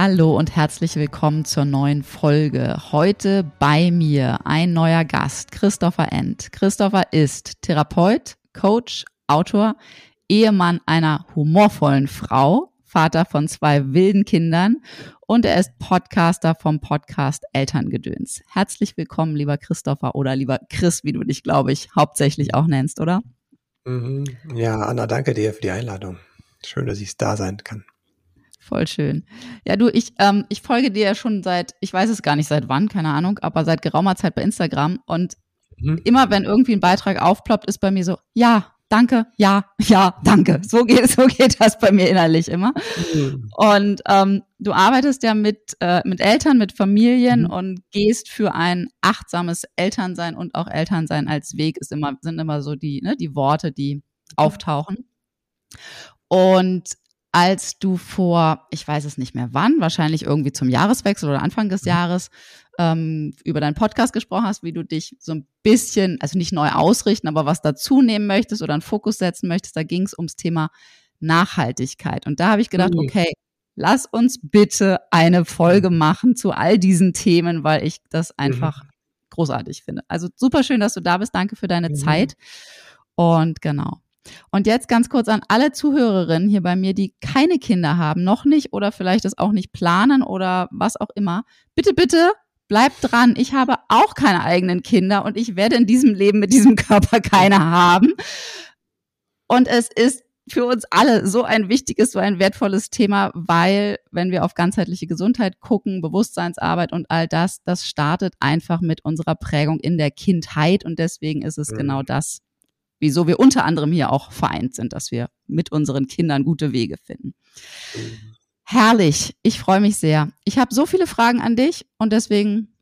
Hallo und herzlich willkommen zur neuen Folge. Heute bei mir ein neuer Gast, Christopher End. Christopher ist Therapeut, Coach, Autor, Ehemann einer humorvollen Frau, Vater von zwei wilden Kindern und er ist Podcaster vom Podcast Elterngedöns. Herzlich willkommen, lieber Christopher oder lieber Chris, wie du dich, glaube ich, hauptsächlich auch nennst, oder? Mhm. Ja, Anna, danke dir für die Einladung. Schön, dass ich da sein kann. Voll schön. Ja, du, ich, ähm, ich folge dir ja schon seit, ich weiß es gar nicht seit wann, keine Ahnung, aber seit geraumer Zeit bei Instagram. Und mhm. immer wenn irgendwie ein Beitrag aufploppt, ist bei mir so, ja, danke, ja, ja, danke. So geht, so geht das bei mir innerlich immer. Mhm. Und ähm, du arbeitest ja mit, äh, mit Eltern, mit Familien mhm. und gehst für ein achtsames Elternsein und auch Elternsein als Weg ist immer, sind immer so die, ne, die Worte, die auftauchen. Und als du vor, ich weiß es nicht mehr wann, wahrscheinlich irgendwie zum Jahreswechsel oder Anfang des mhm. Jahres ähm, über deinen Podcast gesprochen hast, wie du dich so ein bisschen, also nicht neu ausrichten, aber was dazu nehmen möchtest oder einen Fokus setzen möchtest, da ging es ums Thema Nachhaltigkeit. Und da habe ich gedacht, mhm. okay, lass uns bitte eine Folge mhm. machen zu all diesen Themen, weil ich das einfach mhm. großartig finde. Also super schön, dass du da bist. Danke für deine mhm. Zeit. Und genau. Und jetzt ganz kurz an alle Zuhörerinnen hier bei mir, die keine Kinder haben, noch nicht oder vielleicht es auch nicht planen oder was auch immer. Bitte, bitte bleibt dran. Ich habe auch keine eigenen Kinder und ich werde in diesem Leben mit diesem Körper keine haben. Und es ist für uns alle so ein wichtiges, so ein wertvolles Thema, weil wenn wir auf ganzheitliche Gesundheit gucken, Bewusstseinsarbeit und all das, das startet einfach mit unserer Prägung in der Kindheit und deswegen ist es mhm. genau das, wieso wir unter anderem hier auch vereint sind, dass wir mit unseren Kindern gute Wege finden. Herrlich, ich freue mich sehr. Ich habe so viele Fragen an dich und deswegen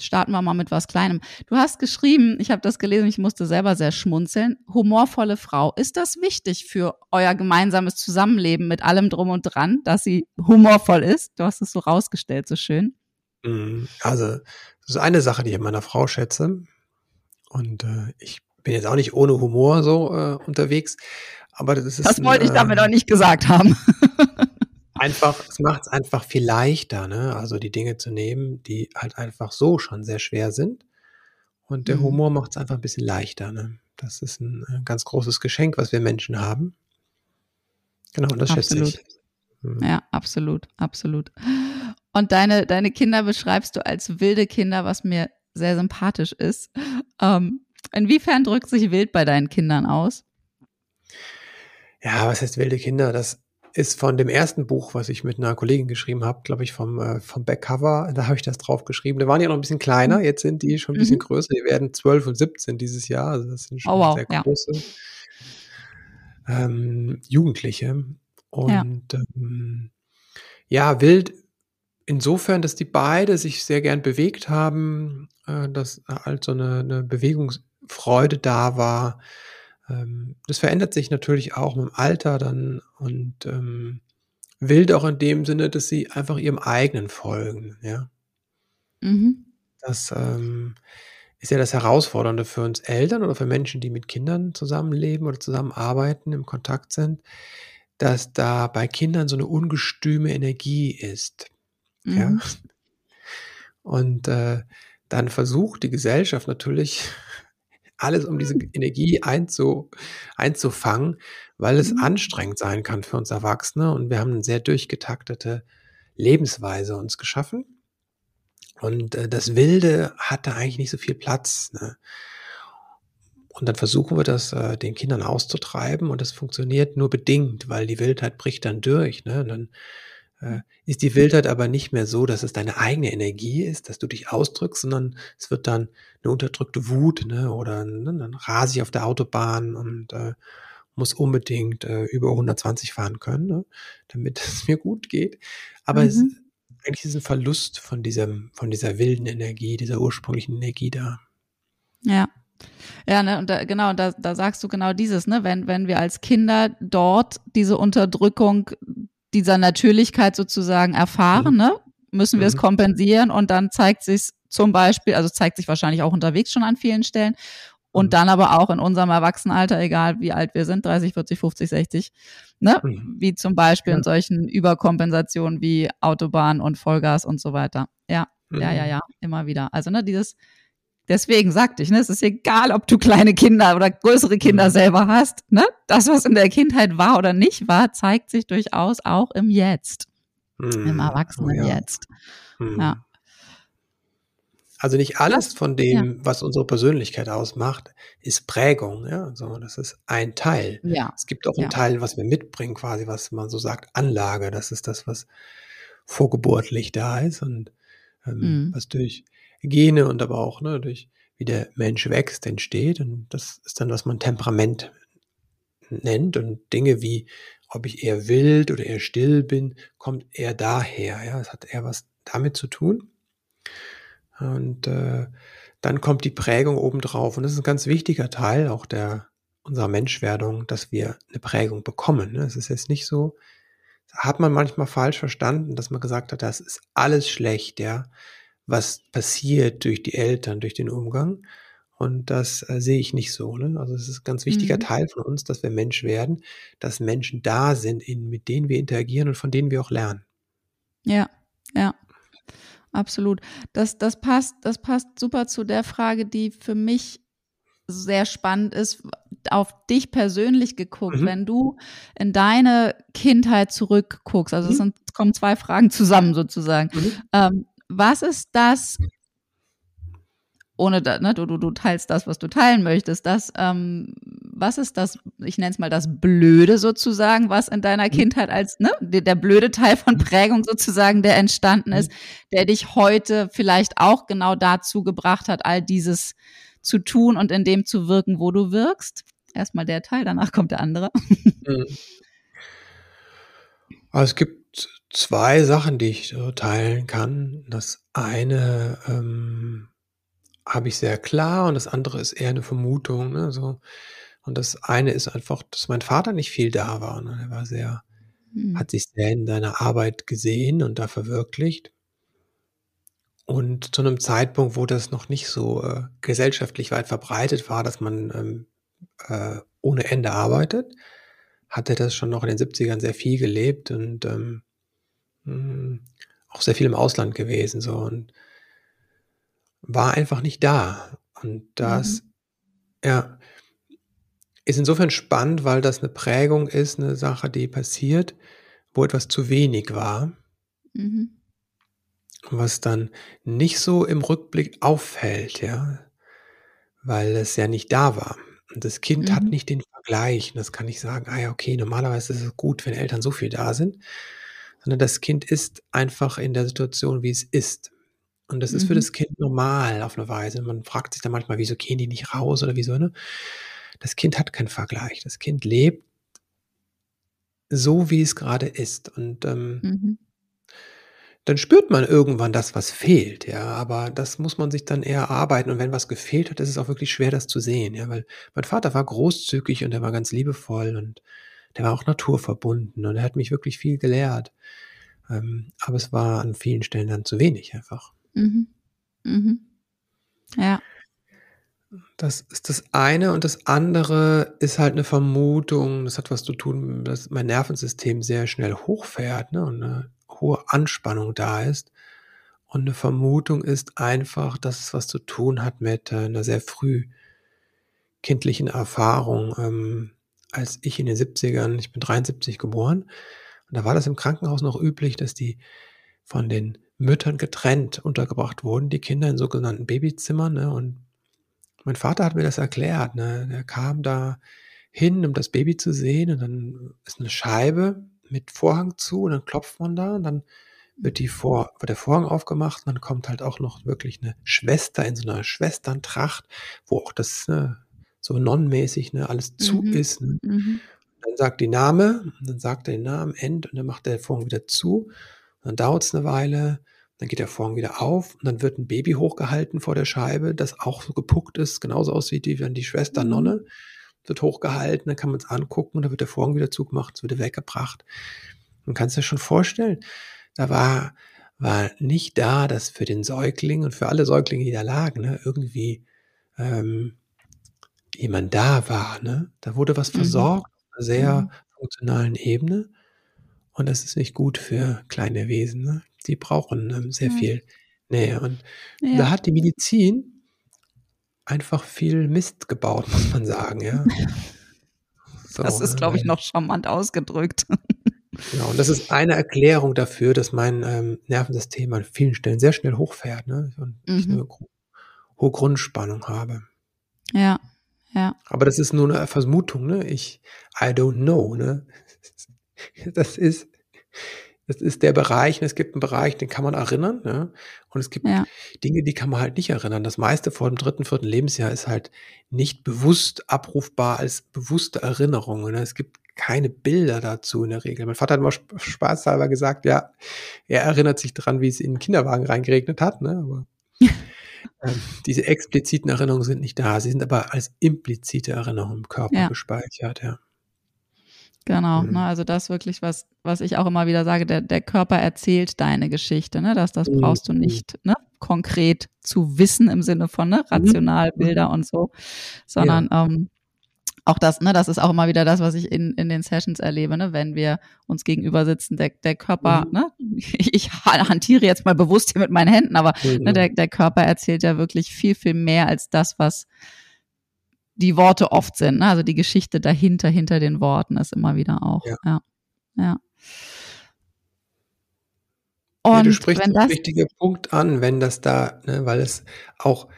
starten wir mal mit was Kleinem. Du hast geschrieben, ich habe das gelesen, ich musste selber sehr schmunzeln. Humorvolle Frau. Ist das wichtig für euer gemeinsames Zusammenleben mit allem drum und dran, dass sie humorvoll ist? Du hast es so rausgestellt, so schön. Mhm. Also, das ist eine Sache, die ich an meiner Frau schätze. Und äh, ich bin jetzt auch nicht ohne Humor so äh, unterwegs, aber das ist. Das wollte ich damit äh, auch nicht gesagt haben. einfach, es macht es einfach viel leichter, ne? Also die Dinge zu nehmen, die halt einfach so schon sehr schwer sind. Und der mhm. Humor macht es einfach ein bisschen leichter, ne? Das ist ein, ein, ganz großes Geschenk, was wir Menschen haben. Genau, und das absolut. schätze ich. Mhm. Ja, absolut, absolut. Und deine, deine Kinder beschreibst du als wilde Kinder, was mir sehr sympathisch ist. Ähm, Inwiefern drückt sich wild bei deinen Kindern aus? Ja, was heißt wilde Kinder? Das ist von dem ersten Buch, was ich mit einer Kollegin geschrieben habe, glaube ich, vom, äh, vom Backcover. Da habe ich das drauf geschrieben. Da waren die noch ein bisschen kleiner, mhm. jetzt sind die schon ein bisschen mhm. größer. Die werden 12 und 17 dieses Jahr. Also das sind schon oh, wow. sehr große ja. ähm, Jugendliche. Und ja. Ähm, ja, wild insofern, dass die beide sich sehr gern bewegt haben, äh, dass halt so eine, eine Bewegungs Freude da war. Ähm, das verändert sich natürlich auch mit dem Alter dann und ähm, wild auch in dem Sinne, dass sie einfach ihrem eigenen folgen, ja. Mhm. Das ähm, ist ja das Herausfordernde für uns Eltern oder für Menschen, die mit Kindern zusammenleben oder zusammenarbeiten, im Kontakt sind, dass da bei Kindern so eine ungestüme Energie ist. Mhm. Ja. Und äh, dann versucht die Gesellschaft natürlich alles, um diese hm. Energie einzu, einzufangen, weil es mhm. anstrengend sein kann für uns Erwachsene und wir haben eine sehr durchgetaktete Lebensweise uns geschaffen. Und äh, das Wilde hat da eigentlich nicht so viel Platz. Ne? Und dann versuchen wir das äh, den Kindern auszutreiben und das funktioniert nur bedingt, weil die Wildheit bricht dann durch. Ne? Und dann ist die Wildheit aber nicht mehr so, dass es deine eigene Energie ist, dass du dich ausdrückst, sondern es wird dann eine unterdrückte Wut ne? oder ne? dann rase ich auf der Autobahn und äh, muss unbedingt äh, über 120 fahren können, ne? damit es mir gut geht. Aber mhm. es, eigentlich ist ein Verlust von diesem, von dieser wilden Energie, dieser ursprünglichen Energie da. Ja. Ja, ne, und da, genau, da, da sagst du genau dieses, ne, wenn, wenn wir als Kinder dort diese Unterdrückung dieser Natürlichkeit sozusagen erfahren, mhm. ne, müssen wir mhm. es kompensieren und dann zeigt sich zum Beispiel, also zeigt sich wahrscheinlich auch unterwegs schon an vielen Stellen und mhm. dann aber auch in unserem Erwachsenenalter, egal wie alt wir sind, 30, 40, 50, 60, ne? Mhm. Wie zum Beispiel ja. in solchen Überkompensationen wie Autobahn und Vollgas und so weiter. Ja, mhm. ja, ja, ja, immer wieder. Also, ne, dieses, deswegen sagte ich, ne, es ist egal, ob du kleine Kinder oder größere Kinder mhm. selber hast, ne? Das, was in der Kindheit war oder nicht war, zeigt sich durchaus auch im Jetzt. Im mhm. Erwachsenen oh, ja. Jetzt. Mhm. Ja. Also nicht alles von dem, ja. was unsere Persönlichkeit ausmacht, ist Prägung, ja, sondern das ist ein Teil. Ja. Es gibt auch einen ja. Teil, was wir mitbringen, quasi, was man so sagt, Anlage. Das ist das, was vorgeburtlich da ist und ähm, mhm. was durch Gene und aber auch ne, durch wie der Mensch wächst, entsteht. Und das ist dann, was man Temperament nennt. Und Dinge wie, ob ich eher wild oder eher still bin, kommt eher daher. Ja, es hat eher was damit zu tun. Und äh, dann kommt die Prägung obendrauf. Und das ist ein ganz wichtiger Teil auch der unserer Menschwerdung, dass wir eine Prägung bekommen. Ne? Es ist jetzt nicht so, hat man manchmal falsch verstanden, dass man gesagt hat, das ist alles schlecht, ja, was passiert durch die Eltern, durch den Umgang. Und das äh, sehe ich nicht so. Ne? Also es ist ein ganz wichtiger mhm. Teil von uns, dass wir Mensch werden, dass Menschen da sind, in, mit denen wir interagieren und von denen wir auch lernen. Ja, ja absolut. Das, das passt, das passt super zu der Frage, die für mich sehr spannend ist, auf dich persönlich geguckt, mhm. wenn du in deine Kindheit zurückguckst. Also mhm. es, sind, es kommen zwei Fragen zusammen sozusagen. Mhm. Ähm, was ist das, ohne, da, ne, du, du, du teilst das, was du teilen möchtest, das, ähm, was ist das, ich nenne es mal das Blöde sozusagen, was in deiner mhm. Kindheit als, ne, der, der, blöde Teil von mhm. Prägung sozusagen, der entstanden ist, mhm. der dich heute vielleicht auch genau dazu gebracht hat, all dieses zu tun und in dem zu wirken, wo du wirkst? Erstmal der Teil, danach kommt der andere. Also es gibt zwei Sachen, die ich so teilen kann. Das eine, ähm, habe ich sehr klar und das andere ist eher eine Vermutung. Ne? So. Und das eine ist einfach, dass mein Vater nicht viel da war. Ne? Er war sehr, mhm. hat sich sehr in seiner Arbeit gesehen und da verwirklicht. Und zu einem Zeitpunkt, wo das noch nicht so äh, gesellschaftlich weit verbreitet war, dass man ähm, äh, ohne Ende arbeitet, hat er das schon noch in den 70ern sehr viel gelebt und ähm, hm, auch sehr viel im Ausland gewesen. So. Und war einfach nicht da. Und das, mhm. ja, ist insofern spannend, weil das eine Prägung ist, eine Sache, die passiert, wo etwas zu wenig war. Mhm. Was dann nicht so im Rückblick auffällt, ja, weil es ja nicht da war. Und das Kind mhm. hat nicht den Vergleich. Und das kann ich sagen, ah ja, okay, normalerweise ist es gut, wenn Eltern so viel da sind. Sondern das Kind ist einfach in der Situation, wie es ist. Und das ist für mhm. das Kind normal auf eine Weise. Man fragt sich dann manchmal, wieso gehen die nicht raus oder wieso, ne? Das Kind hat keinen Vergleich. Das Kind lebt so, wie es gerade ist. Und ähm, mhm. dann spürt man irgendwann das, was fehlt, ja. Aber das muss man sich dann eher arbeiten. Und wenn was gefehlt hat, ist es auch wirklich schwer, das zu sehen, ja. Weil mein Vater war großzügig und er war ganz liebevoll und der war auch naturverbunden und er hat mich wirklich viel gelehrt. Ähm, aber es war an vielen Stellen dann zu wenig einfach. Mhm. Mhm. Ja. Das ist das eine und das andere ist halt eine Vermutung, das hat was zu tun, dass mein Nervensystem sehr schnell hochfährt ne, und eine hohe Anspannung da ist. Und eine Vermutung ist einfach, dass es was zu tun hat mit äh, einer sehr früh kindlichen Erfahrung. Ähm, als ich in den 70ern, ich bin 73 geboren, und da war das im Krankenhaus noch üblich, dass die von den Müttern getrennt untergebracht wurden, die Kinder in sogenannten Babyzimmern. Ne? Und mein Vater hat mir das erklärt. Ne? Er kam da hin, um das Baby zu sehen, und dann ist eine Scheibe mit Vorhang zu, und dann klopft man da, und dann wird, die Vor wird der Vorhang aufgemacht, und dann kommt halt auch noch wirklich eine Schwester in so einer Schwesterntracht, wo auch das ne, so nonnenmäßig ne, alles zu Mhm. ist. Ne? Mhm. Dann sagt die Name, dann sagt er den Namen, End, und dann macht der Vorhang wieder zu. Und dann dauert es eine Weile, dann geht der Vorhang wieder auf und dann wird ein Baby hochgehalten vor der Scheibe, das auch so gepuckt ist, genauso aussieht wie wenn die Schwester Mhm. Nonne. Wird hochgehalten, dann kann man es angucken und dann wird der Vorhang wieder zugemacht, es wird weggebracht. Man kann es sich schon vorstellen, da war, war nicht da, dass für den Säugling und für alle Säuglinge, die da lagen, ne, irgendwie ähm, jemand da war. Ne? Da wurde was Mhm. versorgt auf einer sehr Mhm. funktionalen Ebene. Und das ist nicht gut für kleine Wesen. Ne? Die brauchen ähm, sehr Ja. viel Nähe. Und da Ja. hat die Medizin einfach viel Mist gebaut, muss man sagen. Ja? So, Das ist, ne, glaube ich, noch charmant ausgedrückt. Genau, und das ist eine Erklärung dafür, dass mein ähm, Nervensystem an vielen Stellen sehr schnell hochfährt ne? und ich Mhm. eine gro- hohe Grundspannung habe. Ja, ja. Aber das ist nur eine Vermutung, ne? Ich, I don't know, ne? Das ist, das ist der Bereich, und es gibt einen Bereich, den kann man erinnern, ne? Und es gibt Ja. Dinge, die kann man halt nicht erinnern. Das meiste vor dem dritten, vierten Lebensjahr ist halt nicht bewusst abrufbar als bewusste Erinnerung. Ne? Es gibt keine Bilder dazu in der Regel. Mein Vater hat immer sp- spaßhalber gesagt, ja, er erinnert sich daran, wie es in den Kinderwagen reingeregnet hat, ne? Aber ähm, diese expliziten Erinnerungen sind nicht da. Sie sind aber als implizite Erinnerungen im Körper Ja. gespeichert, ja. Genau, Mhm. ne, also das wirklich, was, was ich auch immer wieder sage, der, der Körper erzählt deine Geschichte, ne? Das, das Mhm. brauchst du nicht ne, konkret zu wissen im Sinne von ne, Mhm. Bilder und so, sondern ähm, auch das, ne, das ist auch immer wieder das, was ich in, in den Sessions erlebe, ne, wenn wir uns gegenüber sitzen, der, der Körper, Mhm. ne, ich, ich hantiere jetzt mal bewusst hier mit meinen Händen, aber Mhm. ne, der, der Körper erzählt ja wirklich viel, viel mehr als das, was die Worte oft sind. Ne? Also die Geschichte dahinter, hinter den Worten ist immer wieder auch. Ja. Ja. ja. Nee, Und du sprichst einen das, wichtigen Punkt an, wenn das da, ne, weil es auch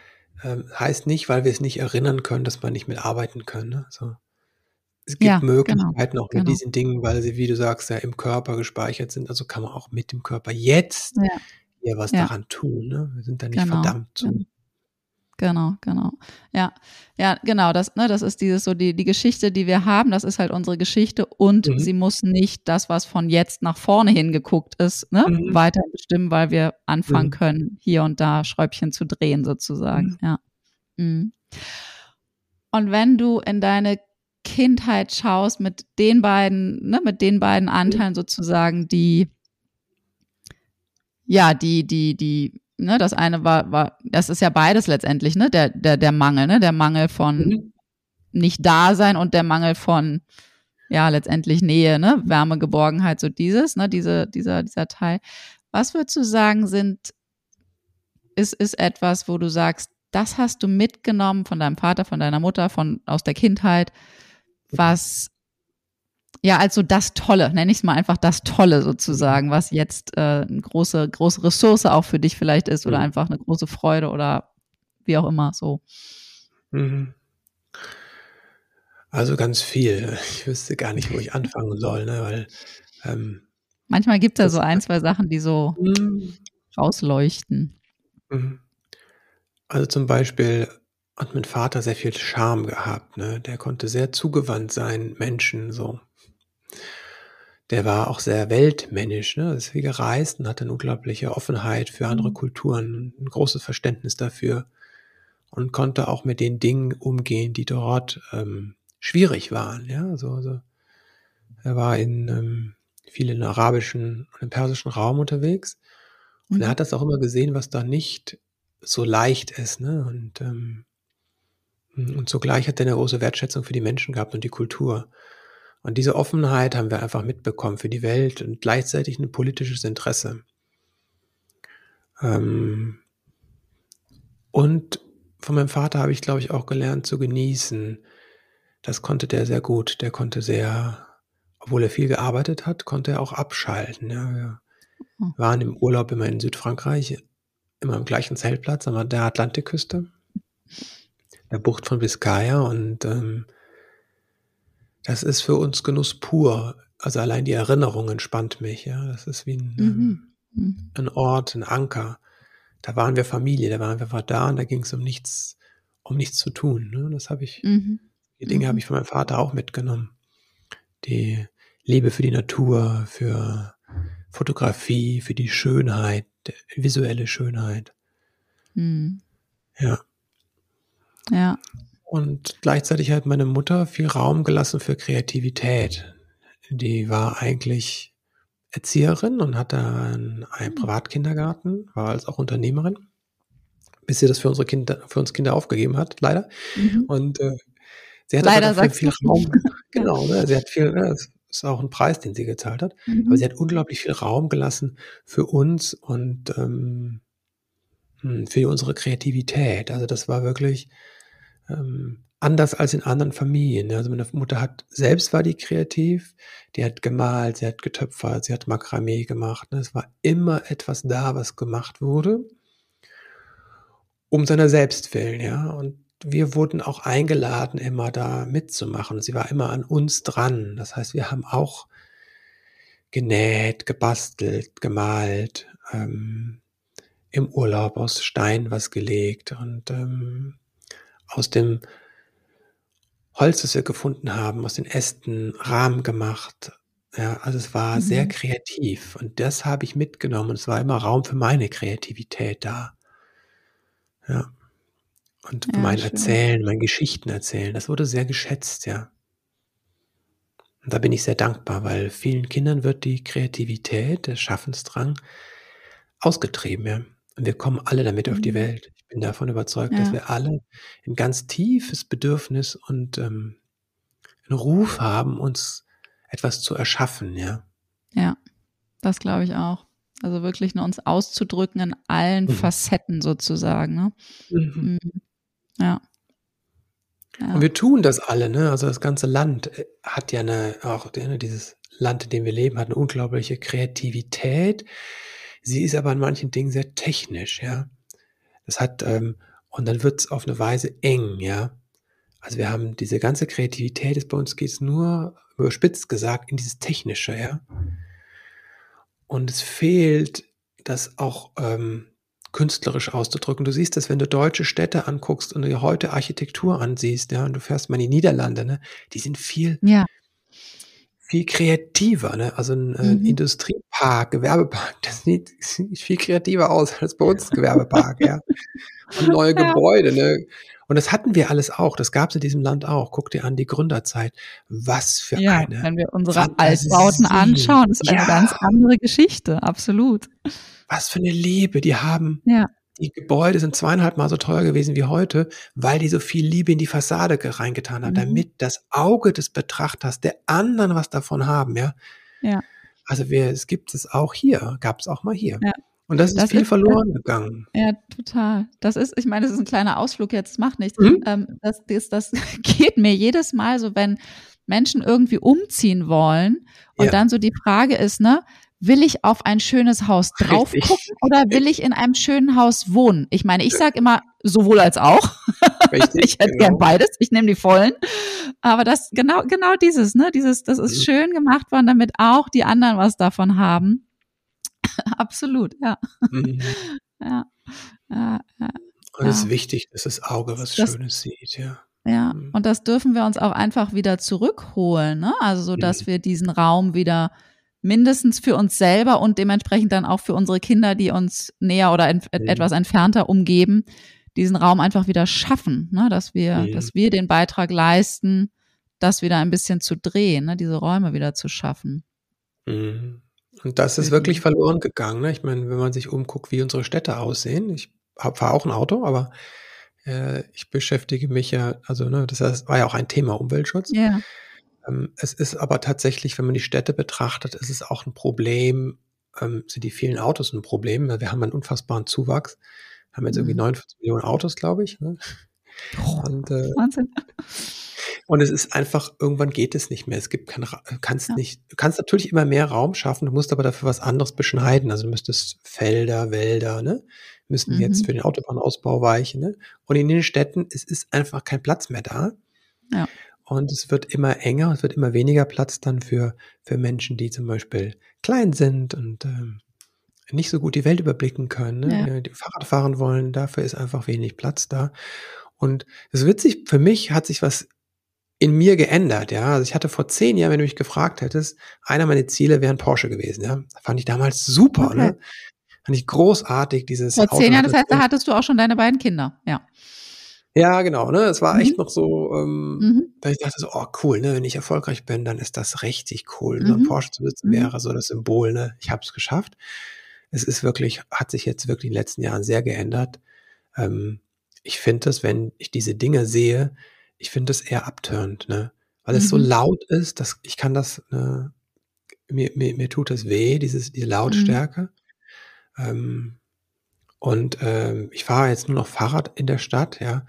ähm, heißt nicht, weil wir es nicht erinnern können, dass wir nicht mit arbeiten können. Ne? So. Es gibt Ja, genau, Möglichkeiten auch mit genau. diesen Dingen, weil sie, wie du sagst, ja im Körper gespeichert sind. Also kann man auch mit dem Körper jetzt Ja. hier was Ja. daran tun. Ne? Wir sind da nicht Genau, verdammt zu. Genau. Genau. Ja, ja, genau. Das, ne, das ist dieses so die, die Geschichte, die wir haben. Das ist halt unsere Geschichte und Mhm. sie muss nicht das, was von jetzt nach vorne hingeguckt ist, ne, Mhm. weiter bestimmen, weil wir anfangen Mhm. können, hier und da Schräubchen zu drehen sozusagen. Ja. Mhm. Und wenn du in deine Kindheit schaust mit den beiden, ne, mit den beiden Anteilen sozusagen, die ja, die, die, die, ne, das eine war, war, das ist ja beides letztendlich, ne, der, der, der Mangel, ne, der Mangel von Mhm. nicht da sein und der Mangel von, ja, letztendlich Nähe, ne, Wärme, Geborgenheit, so dieses, ne, diese, dieser, dieser Teil. Was würdest du sagen, sind, ist, ist etwas, wo du sagst, das hast du mitgenommen von deinem Vater, von deiner Mutter, von, aus der Kindheit, was, ja, also das Tolle, nenne ich es mal einfach das Tolle sozusagen, was jetzt äh, eine große, große Ressource auch für dich vielleicht ist oder Mhm. einfach eine große Freude oder wie auch immer so. Mhm. Also ganz viel. Ich wüsste gar nicht, wo ich anfangen soll, ne? weil ähm, Manchmal gibt es ja Das- so ein, zwei Sachen, die so mhm. rausleuchten. Mhm. Also zum Beispiel hat mein Vater sehr viel Charme gehabt. Ne? Der konnte sehr zugewandt sein, Menschen so. Der war auch sehr weltmännisch, ne? ist viel gereist und hatte eine unglaubliche Offenheit für andere Mhm. Kulturen, ein großes Verständnis dafür und konnte auch mit den Dingen umgehen, die dort ähm, schwierig waren. Ja, also, also er war in ähm, viel im arabischen und im persischen Raum unterwegs und er Mhm. hat das auch immer gesehen, was da nicht so leicht ist, ne? Und, ähm, und zugleich hat er eine große Wertschätzung für die Menschen gehabt und die Kultur. Und diese Offenheit haben wir einfach mitbekommen für die Welt und gleichzeitig ein politisches Interesse. Ähm, und von meinem Vater habe ich, glaube ich, auch gelernt zu genießen. Das konnte der sehr gut. Der konnte sehr, obwohl er viel gearbeitet hat, konnte er auch abschalten. Ja. Wir oh. waren im Urlaub immer in Südfrankreich, immer am gleichen Zeltplatz an der Atlantikküste, der Bucht von Biscaya und ähm, das ist für uns Genuss pur. Also allein die Erinnerung entspannt mich, ja. Das ist wie ein, mhm. ähm, ein Ort, ein Anker. Da waren wir Familie, da waren wir einfach da und da ging es um nichts, um nichts zu tun. Ne? Das habe ich, mhm. die Dinge mhm. habe ich von meinem Vater auch mitgenommen. Die Liebe für die Natur, für Fotografie, für die Schönheit, visuelle Schönheit. Mhm. Ja. Ja. Und gleichzeitig hat meine Mutter viel Raum gelassen für Kreativität. Die war eigentlich Erzieherin und hatte einen, einen hm. Privatkindergarten, war als auch Unternehmerin, bis sie das für unsere Kinder, für uns Kinder aufgegeben hat, leider. Mhm. Und äh, sie hat leider aber viel Raum. genau, ne, sie hat viel, ne, das ist auch ein Preis, den sie gezahlt hat. Mhm. Aber sie hat unglaublich viel Raum gelassen für uns und ähm, hm, für unsere Kreativität. Also das war wirklich ähm, anders als in anderen Familien. Also meine Mutter hat, selbst war die kreativ, die hat gemalt, sie hat getöpfert, sie hat Makramee gemacht. Ne? Es war immer etwas da, was gemacht wurde, um seiner selbst willen, ja. Und wir wurden auch eingeladen, immer da mitzumachen. Sie war immer an uns dran. Das heißt, wir haben auch genäht, gebastelt, gemalt, ähm, im Urlaub aus Stein was gelegt und ähm, aus dem Holz, das wir gefunden haben, aus den Ästen Rahmen gemacht. Ja, also es war mhm. sehr kreativ und das habe ich mitgenommen. Es war immer Raum für meine Kreativität da. Ja. Und ja, mein schön. Erzählen, mein Geschichten erzählen, das wurde sehr geschätzt, ja. Und da bin ich sehr dankbar, weil vielen Kindern wird die Kreativität, der Schaffensdrang ausgetrieben, ja. Und wir kommen alle damit mhm. auf die mhm. Welt bin davon überzeugt, dass wir alle ein ganz tiefes Bedürfnis und ähm, einen Ruf haben, uns etwas zu erschaffen, ja. Ja, das glaube ich auch. Also wirklich nur uns auszudrücken in allen Mhm. Facetten sozusagen, ne? Mhm. Mhm. Ja. Und wir tun das alle, ne? Also das ganze Land äh, hat ja eine, auch ne, dieses Land, in dem wir leben, hat eine unglaubliche Kreativität. Sie ist aber in manchen Dingen sehr technisch, ja. Das hat, ähm, und dann wird es auf eine Weise eng, ja. Also wir haben diese ganze Kreativität, ist bei uns geht es nur, überspitzt gesagt, in dieses Technische, ja. Und es fehlt, das auch ähm, künstlerisch auszudrücken. Du siehst das, wenn du deutsche Städte anguckst und dir heute Architektur ansiehst, ja, und du fährst mal in die Niederlande, ne, die sind viel, ja. Viel kreativer, ne? Also ein, äh, mhm. Industriepark, Gewerbepark, das sieht, sieht viel kreativer aus als bei uns Gewerbepark, ja. Und neue ja. Gebäude, ne? Und das hatten wir alles auch. Das gab es in diesem Land auch. Guck dir an die Gründerzeit. Was für ja, eine. Wenn wir unsere Fantasie. Altbauten anschauen, ist ja. eine ganz andere Geschichte. Absolut. Was für eine Liebe. Die haben ja die Gebäude sind zweieinhalb Mal so teuer gewesen wie heute, weil die so viel Liebe in die Fassade reingetan haben, mhm. damit das Auge des Betrachters, der anderen was davon haben, ja. Ja. Also wir, es gibt es auch hier, gab es auch mal hier. Ja. Und das, das ist viel ist, verloren gegangen. Ja, total. Das ist, ich meine, das ist ein kleiner Ausflug jetzt, macht nichts. Mhm. Ähm, das, das, das geht mir jedes Mal so, wenn Menschen irgendwie umziehen wollen und ja. dann so die Frage ist, ne, will ich auf ein schönes Haus drauf Richtig. gucken oder will ich in einem schönen Haus wohnen? Ich meine, ich sage immer sowohl als auch. Richtig, ich hätte genau. gern beides. Ich nehme die vollen. Aber das genau genau dieses, ne, dieses, das ist mhm. schön gemacht worden, damit auch die anderen was davon haben. Absolut, ja. Mhm. ja. ja, ja. Und es ist wichtig, dass das Auge was das, Schönes sieht, ja. Ja, mhm. und das dürfen wir uns auch einfach wieder zurückholen, ne? Also so, dass mhm. wir diesen Raum wieder mindestens für uns selber und dementsprechend dann auch für unsere Kinder, die uns näher oder ent mhm. etwas entfernter umgeben, diesen Raum einfach wieder schaffen, ne? dass wir, mhm. dass wir den Beitrag leisten, das wieder ein bisschen zu drehen, ne? diese Räume wieder zu schaffen. Mhm. Und das ist wirklich verloren gegangen. Ne? Ich meine, wenn man sich umguckt, wie unsere Städte aussehen, ich fahre auch ein Auto, aber äh, ich beschäftige mich ja, also ne, das war ja auch ein Thema Umweltschutz. Ja. Ähm, es ist aber tatsächlich, wenn man die Städte betrachtet, ist es auch ein Problem, ähm, sind die vielen Autos ein Problem. Wir haben einen unfassbaren Zuwachs. Wir haben jetzt irgendwie 49 mhm. Millionen Autos, glaube ich. Ne? Oh, Und, äh, Wahnsinn. Und es ist einfach, irgendwann geht es nicht mehr. Es gibt kein, kannst ja. nicht, du kannst natürlich immer mehr Raum schaffen, du musst aber dafür was anderes beschneiden. Also du müsstest Felder, Wälder, ne? Müssen mhm. jetzt für den Autobahnausbau weichen, ne? Und in den Städten, es ist einfach kein Platz mehr da. Ja. Und es wird immer enger, es wird immer weniger Platz dann für, für Menschen, die zum Beispiel klein sind und ähm, nicht so gut die Welt überblicken können, ne? Ja. die Fahrrad fahren wollen. Dafür ist einfach wenig Platz da. Und es ist witzig, für mich hat sich was in mir geändert, ja. Also ich hatte vor zehn Jahren, wenn du mich gefragt hättest, einer meiner Ziele wäre ein Porsche gewesen, ja. fand ich damals super, okay. ne? Fand ich großartig, dieses Vor zehn Jahren, das heißt, da hattest du auch schon deine beiden Kinder, ja. Ja, genau, ne? Es war mhm. echt noch so, ähm, mhm. weil ich dachte so, oh cool, ne, wenn ich erfolgreich bin, dann ist das richtig cool. Mhm. So ein Porsche zu sitzen mhm. wäre so das Symbol, ne? Ich habe es geschafft. Es ist wirklich, hat sich jetzt wirklich in den letzten Jahren sehr geändert. Ähm, ich finde das, wenn ich diese Dinge sehe, ich finde das eher abtörend, ne? Weil es so mhm. laut ist, dass ich kann das, ne, mir, mir, mir tut das weh, dieses, die mhm. Lautstärke. Ähm, und ähm, ich fahre jetzt nur noch Fahrrad in der Stadt, ja.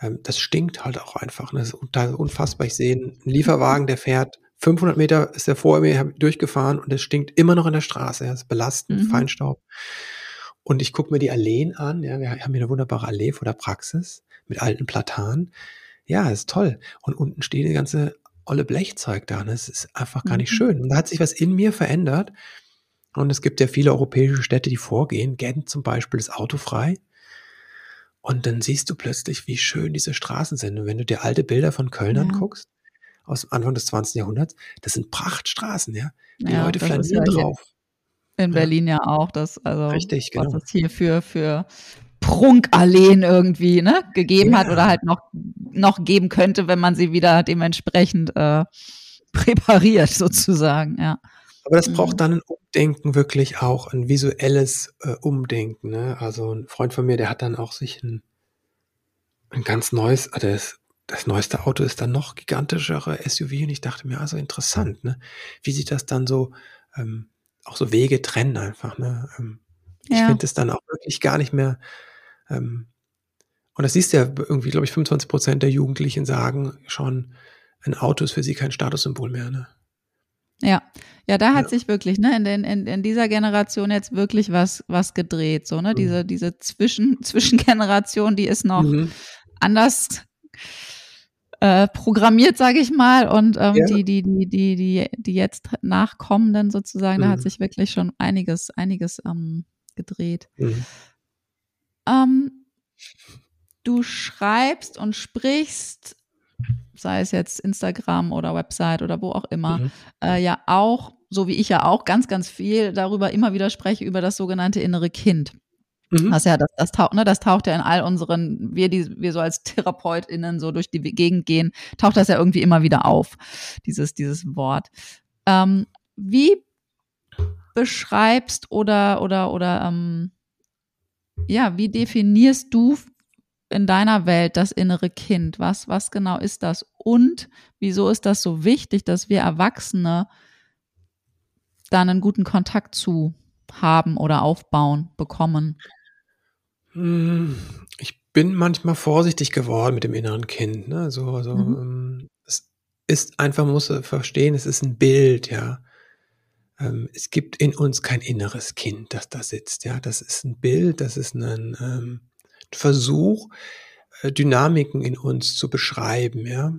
Ähm, das stinkt halt auch einfach. Ne? Das ist unfassbar. Ich sehe einen Lieferwagen, der fährt 500 Meter, ist er vor mir durchgefahren und es stinkt immer noch in der Straße. Ja. Das ist belastend, mhm. Feinstaub. Und ich gucke mir die Alleen an. Ja, wir haben hier eine wunderbare Allee vor der Praxis mit alten Platanen. Ja, ist toll. Und unten steht eine ganze olle Blechzeug da. Ne? Das ist einfach gar nicht mhm. schön. Und da hat sich was in mir verändert. Und es gibt ja viele europäische Städte, die vorgehen. Gent zum Beispiel ist autofrei. Und dann siehst du plötzlich, wie schön diese Straßen sind. Und wenn du dir alte Bilder von Köln ja. anguckst, aus Anfang des 20. Jahrhunderts, das sind Prachtstraßen, ja. Die ja, Leute flanieren drauf. In Berlin ja. ja auch, das, also, Richtig, genau. was es hier für, für Prunkalleen irgendwie ne, gegeben ja. hat oder halt noch, noch geben könnte, wenn man sie wieder dementsprechend äh, präpariert, sozusagen, ja. Aber das braucht mhm. dann ein Umdenken, wirklich auch ein visuelles äh, Umdenken. Ne? Also ein Freund von mir, der hat dann auch sich ein, ein ganz neues, also das, das neueste Auto ist dann noch gigantischere SUV und ich dachte mir, also interessant, ne? Wie sieht das dann so, ähm, auch so Wege trennen einfach, ne? Ähm, ja. Ich finde es dann auch wirklich gar nicht mehr, ähm, und das siehst du ja irgendwie, glaube ich, 25 Prozent der Jugendlichen sagen schon, ein Auto ist für sie kein Statussymbol mehr, ne? Ja, ja, da hat ja. sich wirklich, ne, in, in, in dieser Generation jetzt wirklich was, was gedreht, so, ne, mhm. diese, diese Zwischen, Zwischengeneration, die ist noch mhm. anders äh, programmiert, sage ich mal, und ähm, ja. die, die, die, die, die, die jetzt nachkommenden sozusagen, mhm. da hat mhm. sich wirklich schon einiges, einiges ähm, gedreht. Mhm. Ähm, du schreibst und sprichst sei es jetzt Instagram oder Website oder wo auch immer, mhm. äh, ja auch, so wie ich ja auch, ganz, ganz viel darüber immer wieder spreche, über das sogenannte innere Kind. Mhm. Was ja, das, das, taucht, ne, das taucht ja in all unseren, wir, die wir so als TherapeutInnen so durch die Gegend gehen, taucht das ja irgendwie immer wieder auf, dieses, dieses Wort. Ähm, wie beschreibst oder, oder, oder, ähm, ja, wie definierst du in deiner Welt das innere Kind? Was, was genau ist das? Und wieso ist das so wichtig, dass wir Erwachsene da einen guten Kontakt zu haben oder aufbauen, bekommen? Hm, ich bin manchmal vorsichtig geworden mit dem inneren Kind. Ne? So, so, mhm. Ähm, es ist einfach, man muss verstehen, es ist ein Bild, ja. Ähm, es gibt in uns kein inneres Kind, das da sitzt, ja. Das ist ein Bild, das ist ein, ähm, Versuch, äh, Dynamiken in uns zu beschreiben, ja.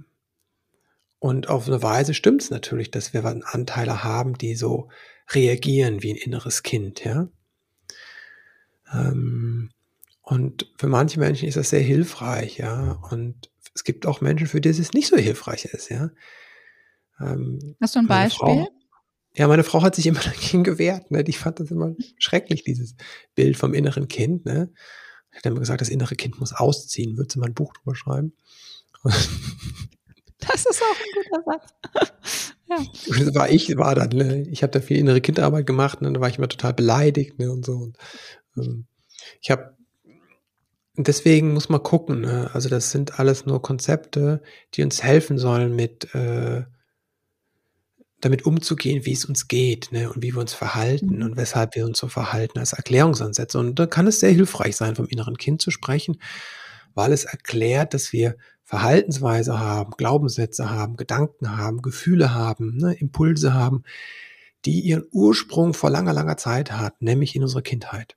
Und auf eine Weise stimmt es natürlich, dass wir Anteile haben, die so reagieren wie ein inneres Kind, ja. Ähm, und für manche Menschen ist das sehr hilfreich, ja. Und es gibt auch Menschen, für die es nicht so hilfreich ist, ja. Ähm, Hast du ein Beispiel? Frau, ja, meine Frau hat sich immer dagegen gewehrt, ne? Die fand das immer schrecklich, dieses Bild vom inneren Kind, ne? Ich hätte immer gesagt, das innere Kind muss ausziehen. Würdest du mal ein Buch drüber schreiben? Das ist auch ein guter Satz. ja. Das war ich, war dann, ne? ich habe da viel innere Kinderarbeit gemacht ne? da war ich immer total beleidigt ne? und so. Und, ähm, ich habe deswegen muss man gucken. Ne? Also das sind alles nur Konzepte, die uns helfen sollen, mit äh, damit umzugehen, wie es uns geht ne, und wie wir uns verhalten mhm. und weshalb wir uns so verhalten als Erklärungsansätze. Und da kann es sehr hilfreich sein, vom inneren Kind zu sprechen, weil es erklärt, dass wir Verhaltensweise haben, Glaubenssätze haben, Gedanken haben, Gefühle haben, ne, Impulse haben, die ihren Ursprung vor langer, langer Zeit hat, nämlich in unserer Kindheit.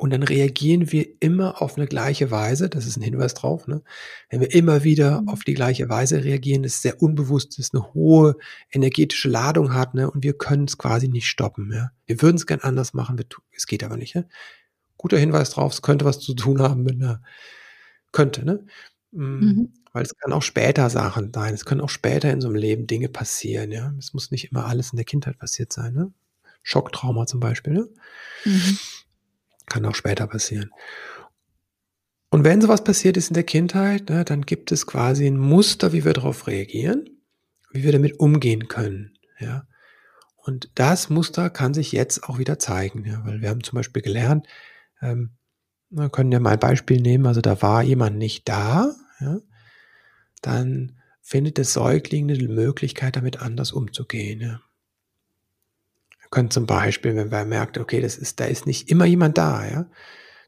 Und dann reagieren wir immer auf eine gleiche Weise, das ist ein Hinweis drauf, ne? wenn wir immer wieder mhm. auf die gleiche Weise reagieren, das ist sehr unbewusst, das ist eine hohe energetische Ladung hat ne? und wir können es quasi nicht stoppen. Ja? Wir würden es gern anders machen, es geht aber nicht. Ja? Guter Hinweis drauf, es könnte was zu tun haben mit einer, könnte, ne? Mm, mhm. Weil es kann auch später Sachen sein, es können auch später in so einem Leben Dinge passieren, ja. Es muss nicht immer alles in der Kindheit passiert sein, ne? Schocktrauma zum Beispiel, ne? Mhm. Kann auch später passieren. Und wenn sowas passiert ist in der Kindheit, ne, dann gibt es quasi ein Muster, wie wir darauf reagieren, wie wir damit umgehen können. Ja. Und das Muster kann sich jetzt auch wieder zeigen, ja, weil wir haben zum Beispiel gelernt, ähm, wir können ja mal ein Beispiel nehmen, also da war jemand nicht da, ja, dann findet der Säugling eine Möglichkeit, damit anders umzugehen. Ja können zum Beispiel, wenn er merkt, okay, das ist, da ist nicht immer jemand da, ja,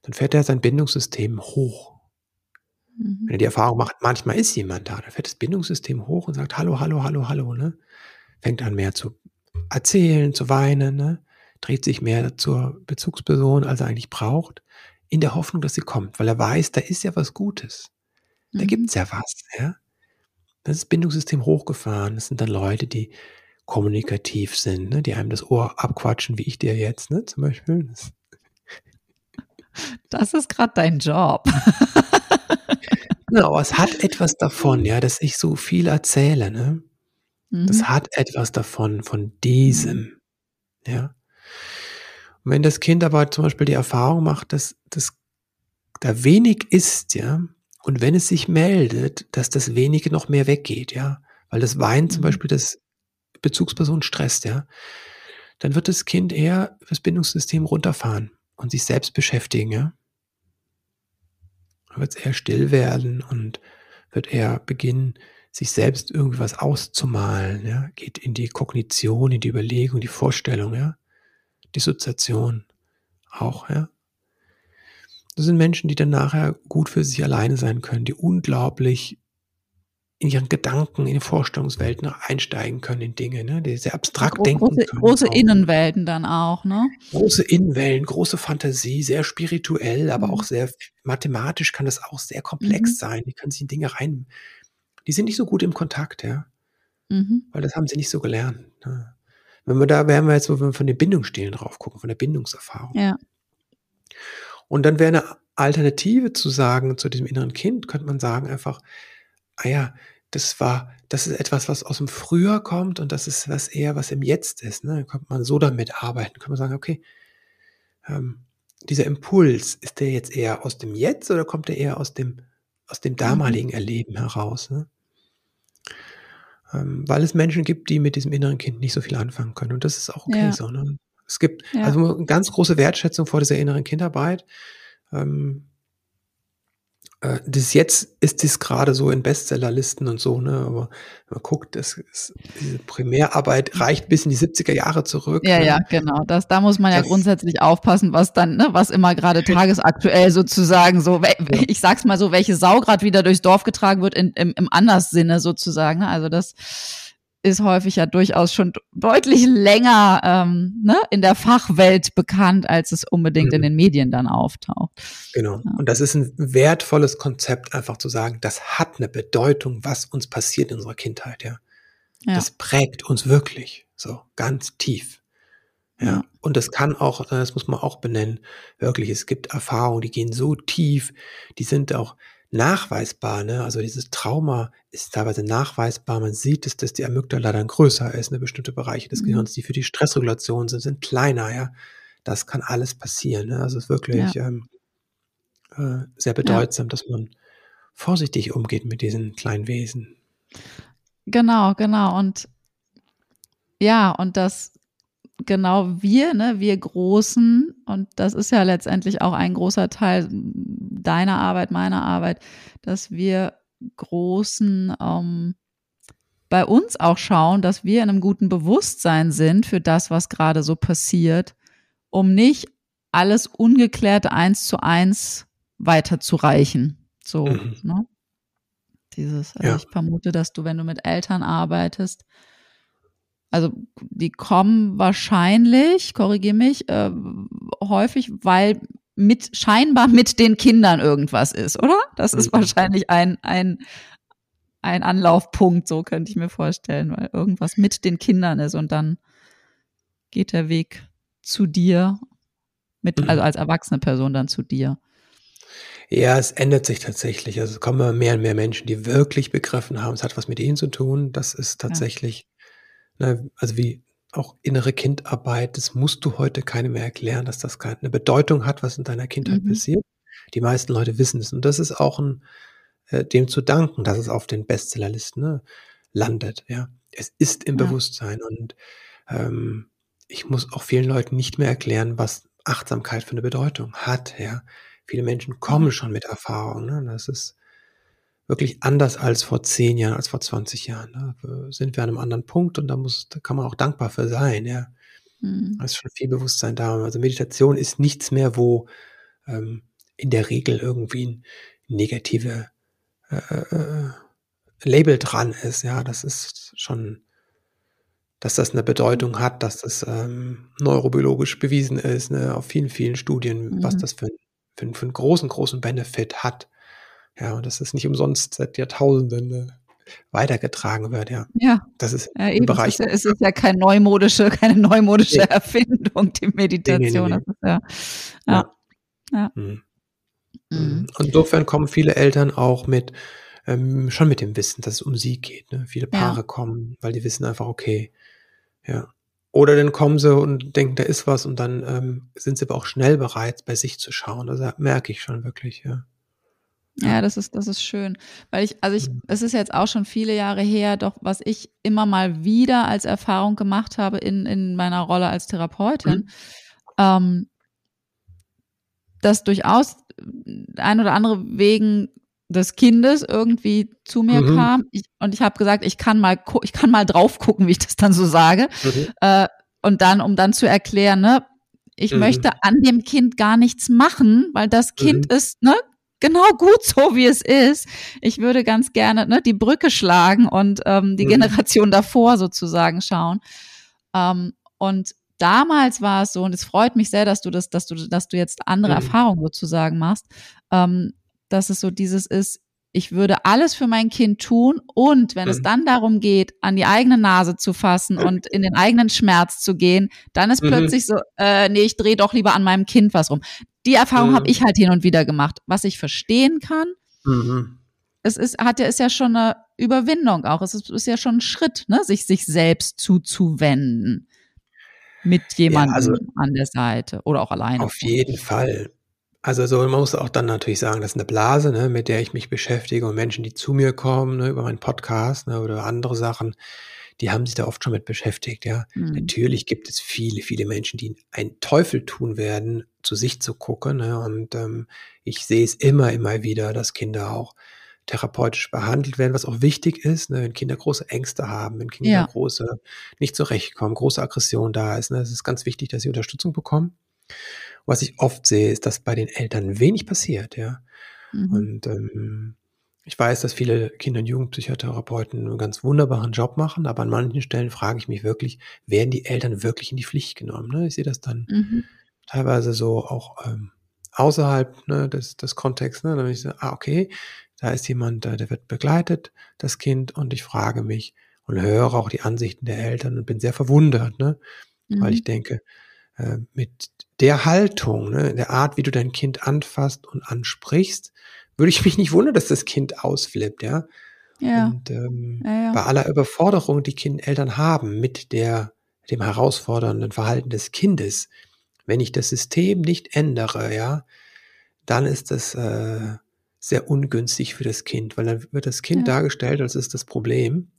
dann fährt er sein Bindungssystem hoch. Mhm. Wenn er die Erfahrung macht, manchmal ist jemand da, dann fährt das Bindungssystem hoch und sagt, hallo, hallo, hallo, hallo, ne? Fängt an mehr zu erzählen, zu weinen, ne? Dreht sich mehr zur Bezugsperson, als er eigentlich braucht, in der Hoffnung, dass sie kommt, weil er weiß, da ist ja was Gutes. Da mhm. gibt's ja was, ja. Das ist Bindungssystem hochgefahren. Das sind dann Leute, die kommunikativ sind, ne? die einem das Ohr abquatschen, wie ich dir jetzt, ne? zum Beispiel. Das, das ist gerade dein Job. aber es hat etwas davon, ja, dass ich so viel erzähle. Ne? Mhm. Das hat etwas davon, von diesem. Ja. Und wenn das Kind aber zum Beispiel die Erfahrung macht, dass, dass da wenig ist, ja, und wenn es sich meldet, dass das Wenige noch mehr weggeht, ja, weil das zum mhm. Beispiel das Bezugsperson stresst, ja, dann wird das Kind eher das Bindungssystem runterfahren und sich selbst beschäftigen, ja. Dann wird es eher still werden und wird eher beginnen, sich selbst irgendwas auszumalen, ja, geht in die Kognition, in die Überlegung, die Vorstellung, ja, Dissoziation auch, ja. Das sind Menschen, die dann nachher gut für sich alleine sein können, die unglaublich in ihren Gedanken, in die Vorstellungswelten einsteigen können, in Dinge, ne? die sehr abstrakt Gro denken große, können. Große auch. Innenwelten dann auch, ne? Große Innenwelten, große Fantasie, sehr spirituell, aber mhm. auch sehr mathematisch kann das auch sehr komplex mhm. sein. Die können sich in Dinge rein. Die sind nicht so gut im Kontakt, ja. Mhm. Weil das haben sie nicht so gelernt. Ne? Wenn wir da, wären wir jetzt, wenn wir von den Bindungsstilen drauf gucken, von der Bindungserfahrung. Ja. Und dann wäre eine Alternative zu sagen, zu diesem inneren Kind, könnte man sagen einfach, ah ja, das war, das ist etwas, was aus dem Früher kommt und das ist was eher, was im Jetzt ist. Ne? Dann könnte man so damit arbeiten, kann man sagen, okay, ähm, dieser Impuls, ist der jetzt eher aus dem Jetzt oder kommt der eher aus dem, aus dem mhm. damaligen Erleben heraus? Ne? Ähm, weil es Menschen gibt, die mit diesem inneren Kind nicht so viel anfangen können. Und das ist auch okay ja. so. Ne? Es gibt ja. also eine ganz große Wertschätzung vor dieser inneren Kindarbeit. Ähm, äh, das jetzt ist dies gerade so in Bestsellerlisten und so, ne? Aber man guckt, das ist, diese Primärarbeit reicht bis in die 70er Jahre zurück. Ja, ne? ja, genau. Das, da muss man das, ja grundsätzlich aufpassen, was dann, ne, was immer gerade tagesaktuell sozusagen so, ich sag's mal so, welche Sau gerade wieder durchs Dorf getragen wird, in, im, im Anderssinne sozusagen. Ne? Also das ist häufig ja durchaus schon deutlich länger ähm, ne, in der Fachwelt bekannt, als es unbedingt mhm. in den Medien dann auftaucht. Genau. Ja. Und das ist ein wertvolles Konzept, einfach zu sagen, das hat eine Bedeutung, was uns passiert in unserer Kindheit, ja. ja. Das prägt uns wirklich so ganz tief. Ja. ja. Und das kann auch, das muss man auch benennen, wirklich, es gibt Erfahrungen, die gehen so tief, die sind auch nachweisbar, ne? also dieses Trauma ist teilweise nachweisbar. Man sieht es, dass die Amygdala dann größer ist, eine bestimmte Bereiche des mhm. Gehirns, die für die Stressregulation sind, sind kleiner, ja. Das kann alles passieren. Ne? Also es ist wirklich ja. ähm, äh, sehr bedeutsam, ja. dass man vorsichtig umgeht mit diesen kleinen Wesen. Genau, genau. Und ja, und das genau wir, ne, wir Großen, und das ist ja letztendlich auch ein großer Teil deiner Arbeit, meiner Arbeit, dass wir Großen ähm, bei uns auch schauen, dass wir in einem guten Bewusstsein sind für das, was gerade so passiert, um nicht alles ungeklärt eins zu eins weiterzureichen. So, mhm. ne? Dieses, also ja. ich vermute, dass du, wenn du mit Eltern arbeitest, also die kommen wahrscheinlich, korrigiere mich, äh, häufig, weil mit scheinbar mit den Kindern irgendwas ist, oder? Das ist wahrscheinlich ein, ein, ein Anlaufpunkt, so könnte ich mir vorstellen, weil irgendwas mit den Kindern ist und dann geht der Weg zu dir, mit, mhm. also als erwachsene Person dann zu dir. Ja, es ändert sich tatsächlich. Also es kommen immer mehr und mehr Menschen, die wirklich begriffen haben, es hat was mit ihnen zu tun. Das ist tatsächlich, also wie auch innere Kindarbeit, das musst du heute keinem mehr erklären, dass das keine Bedeutung hat, was in deiner Kindheit mhm. passiert. Die meisten Leute wissen es. Und das ist auch ein, äh, dem zu danken, dass es auf den Bestsellerlisten ne, landet. Ja, es ist im ja. Bewusstsein und ähm, ich muss auch vielen Leuten nicht mehr erklären, was Achtsamkeit für eine Bedeutung hat. Ja, viele Menschen kommen mhm. schon mit Erfahrung. Ne? Das ist wirklich anders als vor zehn Jahren, als vor 20 Jahren. Ne? Sind wir an einem anderen Punkt und da muss, da kann man auch dankbar für sein. Ja, mhm. da ist schon viel Bewusstsein da. Also Meditation ist nichts mehr, wo ähm, in der Regel irgendwie ein negative äh, äh, Label dran ist. Ja, das ist schon, dass das eine Bedeutung hat, dass das ähm, neurobiologisch bewiesen ist, ne, auf vielen, vielen Studien, mhm. was das für, für, für einen großen, großen Benefit hat. Ja, und dass es nicht umsonst seit Jahrtausenden ne, weitergetragen wird, ja. Ja. Das ist ja, eben, Bereich. Es ist, es ist ja kein neumodische, keine neumodische nee. Erfindung, die Meditation. Nee, nee, ja, ja. ja. ja. Mhm. Mhm. mhm. Insofern kommen viele Eltern auch mit, ähm, schon mit dem Wissen, dass es um sie geht. Ne? Viele Paare ja. kommen, weil die wissen einfach, okay, ja. Oder dann kommen sie und denken, da ist was und dann ähm, sind sie aber auch schnell bereit, bei sich zu schauen. Also merke ich schon wirklich, ja. Ja, das ist, das ist schön. Weil ich, also ich, es ist jetzt auch schon viele Jahre her, doch was ich immer mal wieder als Erfahrung gemacht habe in, in meiner Rolle als Therapeutin, mhm. ähm, dass durchaus ein oder andere wegen des Kindes irgendwie zu mir mhm. kam ich, und ich habe gesagt, ich kann mal ich kann mal drauf gucken, wie ich das dann so sage mhm. äh, und dann um dann zu erklären, ne, ich mhm. möchte an dem Kind gar nichts machen, weil das Kind mhm. ist ne genau gut so wie es ist. Ich würde ganz gerne ne, die Brücke schlagen und ähm, die mhm. Generation davor sozusagen schauen. Ähm, und damals war es so, und es freut mich sehr, dass du das, dass du, dass du jetzt andere mhm. Erfahrungen sozusagen machst, ähm, dass es so dieses ist, ich würde alles für mein Kind tun und wenn mhm. es dann darum geht, an die eigene Nase zu fassen und in den eigenen Schmerz zu gehen, dann ist mhm. plötzlich so, äh, nee, ich drehe doch lieber an meinem Kind was rum. Die Erfahrung mhm. habe ich halt hin und wieder gemacht, was ich verstehen kann. Mhm. Es ist, hat ja, ist ja schon eine Überwindung auch. Es ist, ist ja schon ein Schritt, ne, sich, sich selbst zuzuwenden mit jemandem ja, also, an der Seite oder auch alleine. Auf jeden Fall. Also so, man muss auch dann natürlich sagen, das ist eine Blase, ne, mit der ich mich beschäftige und Menschen, die zu mir kommen, ne, über meinen Podcast ne, oder andere Sachen, die haben sich da oft schon mit beschäftigt, ja. Mhm. Natürlich gibt es viele, viele Menschen, die einen Teufel tun werden, zu sich zu gucken. Ne, und ähm, ich sehe es immer, immer wieder, dass Kinder auch therapeutisch behandelt werden, was auch wichtig ist, ne, wenn Kinder große Ängste haben, wenn Kinder ja. große nicht zurechtkommen, große Aggression da ist. Ne, es ist ganz wichtig, dass sie Unterstützung bekommen. Was ich oft sehe, ist, dass bei den Eltern wenig passiert, ja. Mhm. Und ähm, ich weiß, dass viele Kinder- und Jugendpsychotherapeuten einen ganz wunderbaren Job machen, aber an manchen Stellen frage ich mich wirklich, werden die Eltern wirklich in die Pflicht genommen? Ne? Ich sehe das dann mhm. Teilweise so auch ähm, außerhalb ne, des, des Kontexts. Ne? Dann ich so, ah, okay, da ist jemand, der wird begleitet, das Kind, und ich frage mich und höre auch die Ansichten der Eltern und bin sehr verwundert, ne? Mhm. weil ich denke, äh, mit der Haltung, ne, der Art, wie du dein Kind anfasst und ansprichst, würde ich mich nicht wundern, dass das Kind ausflippt, ja. Ja. Und ähm, ja, ja. bei aller Überforderung, die kind Eltern haben mit der, dem herausfordernden Verhalten des Kindes, wenn ich das System nicht ändere, ja, dann ist das äh, sehr ungünstig für das Kind, weil dann wird das Kind ja. dargestellt, als ist das Problem.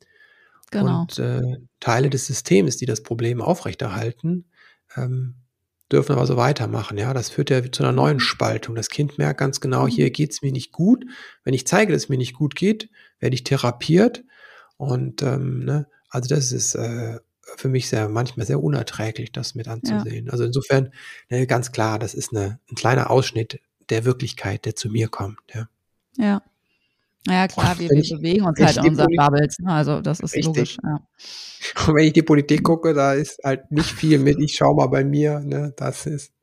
Genau. Und äh, Teile des Systems, die das Problem aufrechterhalten, ähm, dürfen aber so weitermachen. Ja, das führt ja zu einer neuen mhm. Spaltung. Das Kind merkt ganz genau, hier mhm. geht es mir nicht gut. Wenn ich zeige, dass es mir nicht gut geht, werde ich therapiert. Und ähm, ne, also das ist äh, für mich sehr manchmal sehr unerträglich, das mit anzusehen. Ja. Also insofern ne, ganz klar, das ist eine, ein kleiner Ausschnitt der Wirklichkeit, der zu mir kommt. Ja. Ja. Ja, klar, wir, wir bewegen uns halt in unseren Bubbles. Ne? Also das ist richtig. logisch. Ja. Und wenn ich die Politik gucke, da ist halt nicht viel mit, ich schau mal bei mir, ne, das ist.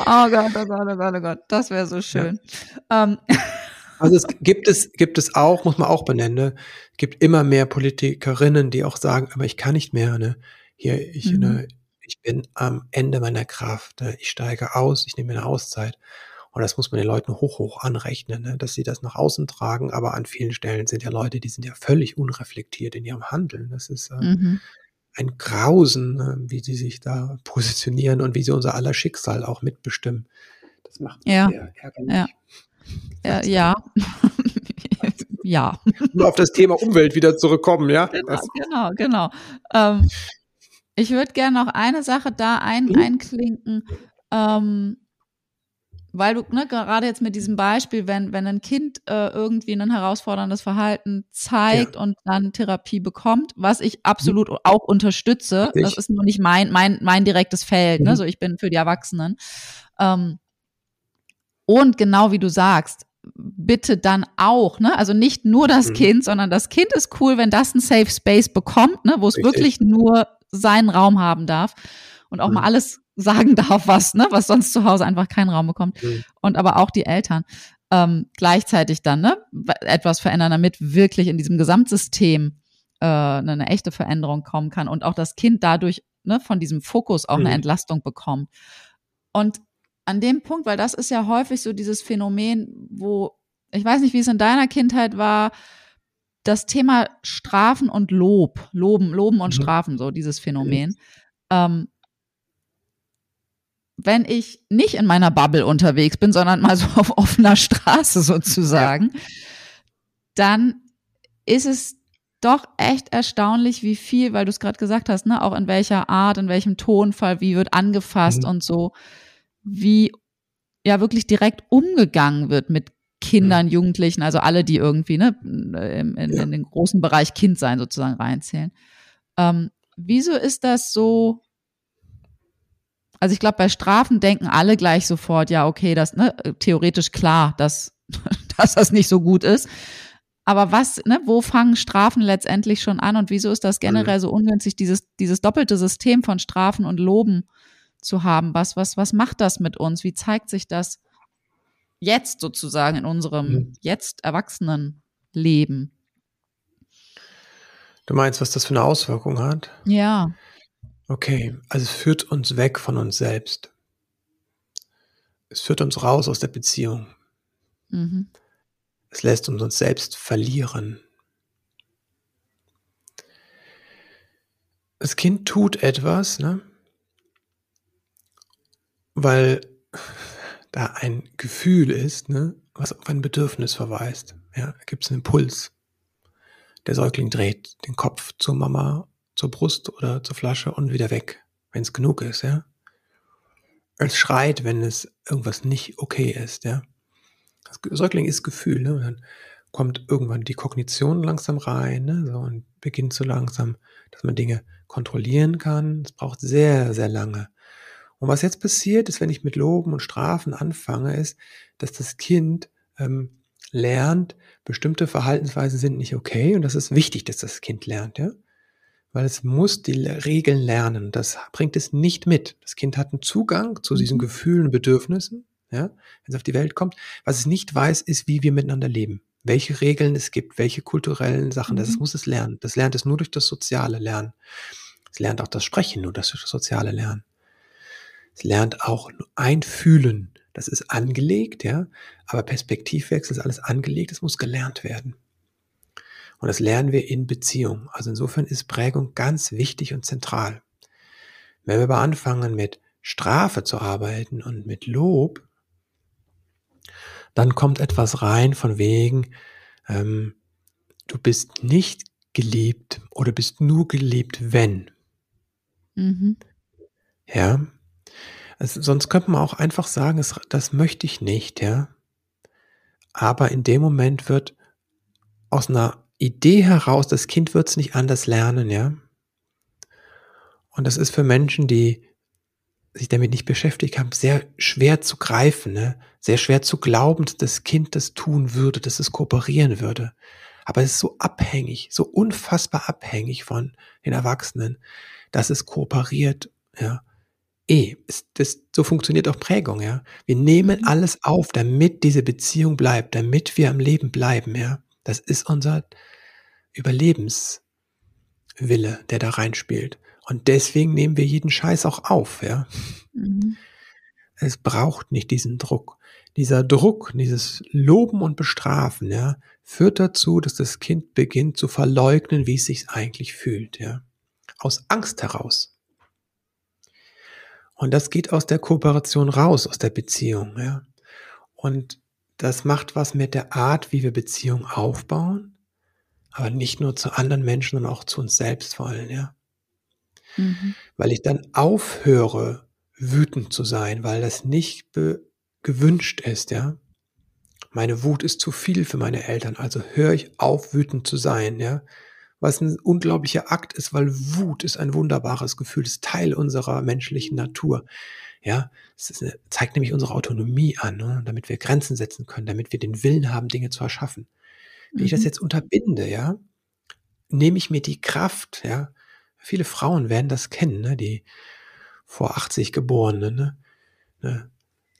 Oh Gott, oh Gott, oh Gott, oh Gott, das wäre so schön. Ja. Ähm. Also es gibt es, gibt es auch, muss man auch benennen, ne? es gibt immer mehr Politikerinnen, die auch sagen, aber ich kann nicht mehr, ne? Hier, ich, mhm. ne, ich bin am Ende meiner Kraft, ne? ich steige aus, ich nehme eine Auszeit. Und das muss man den Leuten hoch, hoch anrechnen, ne? dass sie das nach außen tragen. Aber an vielen Stellen sind ja Leute, die sind ja völlig unreflektiert in ihrem Handeln. Das ist äh, mhm. ein Grausen, äh, wie sie sich da positionieren und wie sie unser aller Schicksal auch mitbestimmen. Das macht mich ja. sehr ärgerlich. Ja. Ja. ja. ja. Nur auf das Thema Umwelt wieder zurückkommen, ja? Genau, genau, genau. Ähm, ich würde gerne noch eine Sache da ein, mhm. einklinken. Ähm, weil du ne, gerade jetzt mit diesem Beispiel, wenn, wenn ein Kind äh, irgendwie ein herausforderndes Verhalten zeigt ja. und dann Therapie bekommt, was ich absolut mhm. auch unterstütze, Richtig. das ist nur nicht mein, mein, mein direktes Feld, ne? mhm. ne? so ich bin für die Erwachsenen. Ähm, und genau wie du sagst, bitte dann auch, ne? Also nicht nur das mhm. Kind, sondern das Kind ist cool, wenn das ein Safe Space bekommt, ne, wo es wirklich nur seinen Raum haben darf und auch mhm. mal alles sagen darf, was, ne, was sonst zu Hause einfach keinen Raum bekommt. Mhm. Und aber auch die Eltern ähm, gleichzeitig dann ne, etwas verändern, damit wirklich in diesem Gesamtsystem äh, eine echte Veränderung kommen kann und auch das Kind dadurch ne, von diesem Fokus auch mhm. eine Entlastung bekommt. Und an dem Punkt, weil das ist ja häufig so dieses Phänomen, wo ich weiß nicht, wie es in deiner Kindheit war, das Thema Strafen und Lob, Loben, Loben und mhm. Strafen, so dieses Phänomen. Ähm, wenn ich nicht in meiner Bubble unterwegs bin, sondern mal so auf offener Straße sozusagen, ja. dann ist es doch echt erstaunlich, wie viel, weil du es gerade gesagt hast, ne, auch in welcher Art, in welchem Tonfall, wie wird angefasst mhm. und so, wie ja wirklich direkt umgegangen wird mit Kindern, mhm. Jugendlichen, also alle, die irgendwie ne, in, in, ja. in den großen Bereich Kind sein sozusagen reinzählen. Ähm, wieso ist das so also ich glaube, bei Strafen denken alle gleich sofort, ja, okay, das, ne, theoretisch klar, dass, dass das nicht so gut ist. Aber was, ne, wo fangen Strafen letztendlich schon an und wieso ist das generell so ungünstig, dieses, dieses doppelte System von Strafen und Loben zu haben? Was, was, was macht das mit uns? Wie zeigt sich das jetzt sozusagen in unserem mhm. jetzt erwachsenen Leben? Du meinst, was das für eine Auswirkung hat? Ja. Okay, also es führt uns weg von uns selbst. Es führt uns raus aus der Beziehung. Mhm. Es lässt uns uns selbst verlieren. Das Kind tut etwas, ne? Weil da ein Gefühl ist, ne? was auf ein Bedürfnis verweist. Ja, da gibt es einen Impuls. Der Säugling dreht den Kopf zur Mama zur Brust oder zur Flasche und wieder weg, wenn es genug ist, ja. Es schreit, wenn es irgendwas nicht okay ist, ja. Das Säugling ist Gefühl, ne? Und dann kommt irgendwann die Kognition langsam rein, ne? So, und beginnt so langsam, dass man Dinge kontrollieren kann. Es braucht sehr, sehr lange. Und was jetzt passiert ist, wenn ich mit Loben und Strafen anfange, ist, dass das Kind ähm, lernt, bestimmte Verhaltensweisen sind nicht okay und das ist wichtig, dass das Kind lernt, ja weil es muss die Regeln lernen. Das bringt es nicht mit. Das Kind hat einen Zugang zu diesen mhm. Gefühlen und Bedürfnissen, ja, wenn es auf die Welt kommt. Was es nicht weiß, ist, wie wir miteinander leben. Welche Regeln es gibt, welche kulturellen Sachen, das mhm. muss es lernen. Das lernt es nur durch das soziale Lernen. Es lernt auch das Sprechen nur durch das soziale Lernen. Es lernt auch einfühlen. Das ist angelegt, ja. Aber Perspektivwechsel ist alles angelegt. Es muss gelernt werden. Und das lernen wir in Beziehung. Also insofern ist Prägung ganz wichtig und zentral. Wenn wir aber anfangen mit Strafe zu arbeiten und mit Lob, dann kommt etwas rein von wegen, ähm, du bist nicht geliebt oder bist nur geliebt, wenn. Mhm. Ja. Also sonst könnte man auch einfach sagen, das, das möchte ich nicht, ja. Aber in dem Moment wird aus einer Idee heraus, das Kind wird es nicht anders lernen, ja. Und das ist für Menschen, die sich damit nicht beschäftigt haben, sehr schwer zu greifen, ne? sehr schwer zu glauben, dass das Kind das tun würde, dass es kooperieren würde. Aber es ist so abhängig, so unfassbar abhängig von den Erwachsenen, dass es kooperiert, ja. Eh, ist, das, so funktioniert auch Prägung, ja. Wir nehmen mhm. alles auf, damit diese Beziehung bleibt, damit wir am Leben bleiben, ja. Das ist unser Überlebenswille, der da reinspielt. Und deswegen nehmen wir jeden Scheiß auch auf, ja. Mhm. Es braucht nicht diesen Druck. Dieser Druck, dieses Loben und Bestrafen, ja, führt dazu, dass das Kind beginnt zu verleugnen, wie es sich eigentlich fühlt, ja. Aus Angst heraus. Und das geht aus der Kooperation raus, aus der Beziehung, ja. Und das macht was mit der Art, wie wir Beziehungen aufbauen, aber nicht nur zu anderen Menschen, sondern auch zu uns selbst wollen, ja. Mhm. Weil ich dann aufhöre, wütend zu sein, weil das nicht gewünscht ist, ja. Meine Wut ist zu viel für meine Eltern, also höre ich auf, wütend zu sein, ja. Was ein unglaublicher Akt ist, weil Wut ist ein wunderbares Gefühl, ist Teil unserer menschlichen Natur. Ja, es eine, zeigt nämlich unsere Autonomie an, ne? damit wir Grenzen setzen können, damit wir den Willen haben, Dinge zu erschaffen. Wenn mhm. ich das mhm. jetzt unterbinde, ja, nehme ich mir die Kraft, ja. Viele Frauen werden das kennen, ne? die vor 80 Geborenen, ne? ne?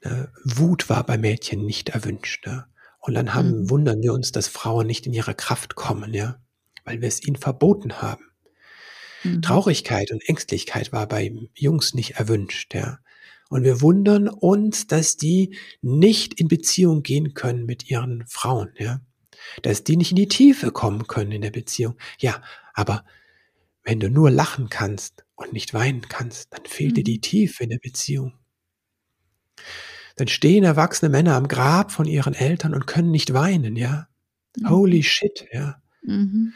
Ne? Wut war bei Mädchen nicht erwünscht. Ne? Und dann haben, mhm. wundern wir uns, dass Frauen nicht in ihre Kraft kommen, ja, weil wir es ihnen verboten haben. Mhm. Traurigkeit und Ängstlichkeit war bei Jungs nicht erwünscht, ja. Und wir wundern uns, dass die nicht in Beziehung gehen können mit ihren Frauen, ja. Dass die nicht in die Tiefe kommen können in der Beziehung. Ja, aber wenn du nur lachen kannst und nicht weinen kannst, dann fehlt mhm. dir die Tiefe in der Beziehung. Dann stehen erwachsene Männer am Grab von ihren Eltern und können nicht weinen, ja. Mhm. Holy shit, ja. Mhm.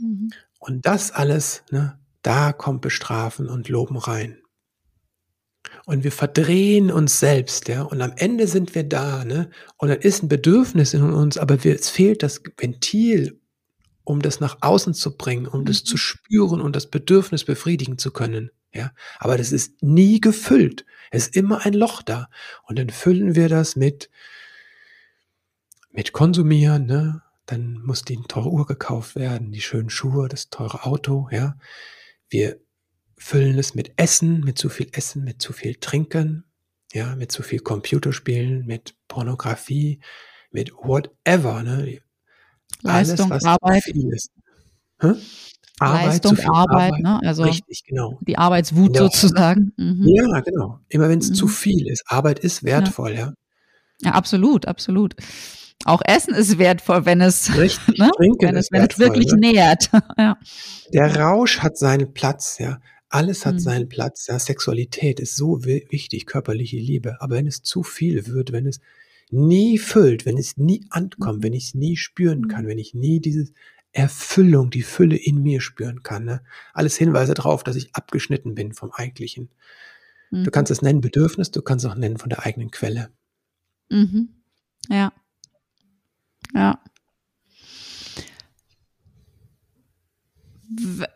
Mhm. Und das alles, ne, da kommt Bestrafen und Loben rein. Und wir verdrehen uns selbst, ja, und am Ende sind wir da, ne, und dann ist ein Bedürfnis in uns, aber wir, es fehlt das Ventil, um das nach außen zu bringen, um das zu mhm. spüren und das Bedürfnis befriedigen zu können. Ja, aber das ist nie gefüllt. Es ist immer ein Loch da. Und dann füllen wir das mit, mit Konsumieren, ne? Dann muss die teure Uhr gekauft werden, die schönen Schuhe, das teure Auto, ja. Wir füllen es mit Essen, mit zu viel Essen, mit zu viel Trinken, ja, mit zu viel Computerspielen, mit Pornografie, mit whatever, ne? Leistung, Alles, was Arbeit. Viel ist. Hm? Arbeit, Leistung, Arbeit, Arbeit, ne? Also richtig, genau. Die Arbeitswut ja. sozusagen. Mhm. Ja, genau. Immer wenn es mhm. zu viel ist. Arbeit ist wertvoll, ja. ja. Ja, absolut, absolut. Auch Essen ist wertvoll, wenn es, richtig, ne? wenn, es wenn es wirklich ne? nährt. ja. Der Rausch hat seinen Platz, ja. Alles hat mhm. seinen Platz. Ja. Sexualität ist so wichtig, körperliche Liebe. Aber wenn es zu viel wird, wenn es nie füllt, wenn es nie ankommt, mhm. wenn ich es nie spüren kann, wenn ich nie dieses Erfüllung, die Fülle in mir spüren kann. Ne? Alles Hinweise darauf, dass ich abgeschnitten bin vom Eigentlichen. Mhm. Du kannst es nennen Bedürfnis, du kannst es auch nennen von der eigenen Quelle. Mhm. Ja. Ja.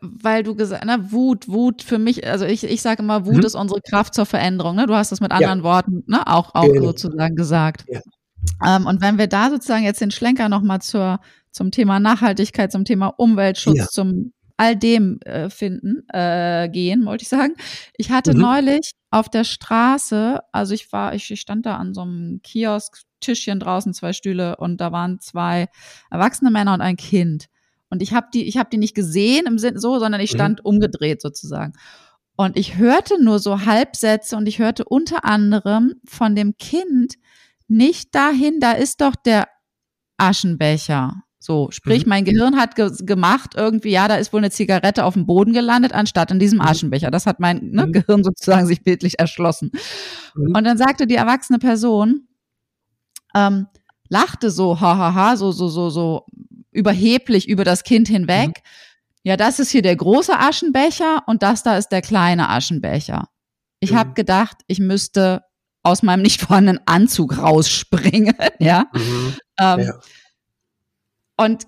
weil du gesagt, ne, Wut, Wut für mich, also ich, ich sage immer, Wut mhm. ist unsere Kraft zur Veränderung. Ne? Du hast das mit anderen ja. Worten ne, auch, auch genau. sozusagen gesagt. Ja. Ähm, und wenn wir da sozusagen jetzt den Schlenker nochmal zur zum Thema Nachhaltigkeit, zum Thema Umweltschutz, ja. zum all dem äh, finden, äh, gehen, wollte ich sagen. Ich hatte mhm. neulich auf der Straße, also ich war, ich stand da an so einem Kiosk, Tischchen draußen, zwei Stühle und da waren zwei erwachsene Männer und ein Kind. Und ich habe die, ich habe die nicht gesehen im Sinne so, sondern ich mhm. stand mhm. umgedreht sozusagen. Und ich hörte nur so Halbsätze und ich hörte unter anderem von dem Kind nicht dahin, da ist doch der Aschenbecher. So, sprich, mhm. mein Gehirn hat ge gemacht irgendwie, ja, da ist wohl eine Zigarette auf dem Boden gelandet, anstatt in diesem mhm. Aschenbecher. Das hat mein ne. Gehirn sozusagen sich bildlich erschlossen. Mhm. Und dann sagte die erwachsene Person, ähm, lachte so, hahaha, so, so, so, so überheblich über das Kind hinweg. Mhm. Ja, das ist hier der große Aschenbecher und das da ist der kleine Aschenbecher. Ich mhm. habe gedacht, ich müsste aus meinem nicht vorhandenen Anzug rausspringen, ja. Mhm. Ähm, ja. Und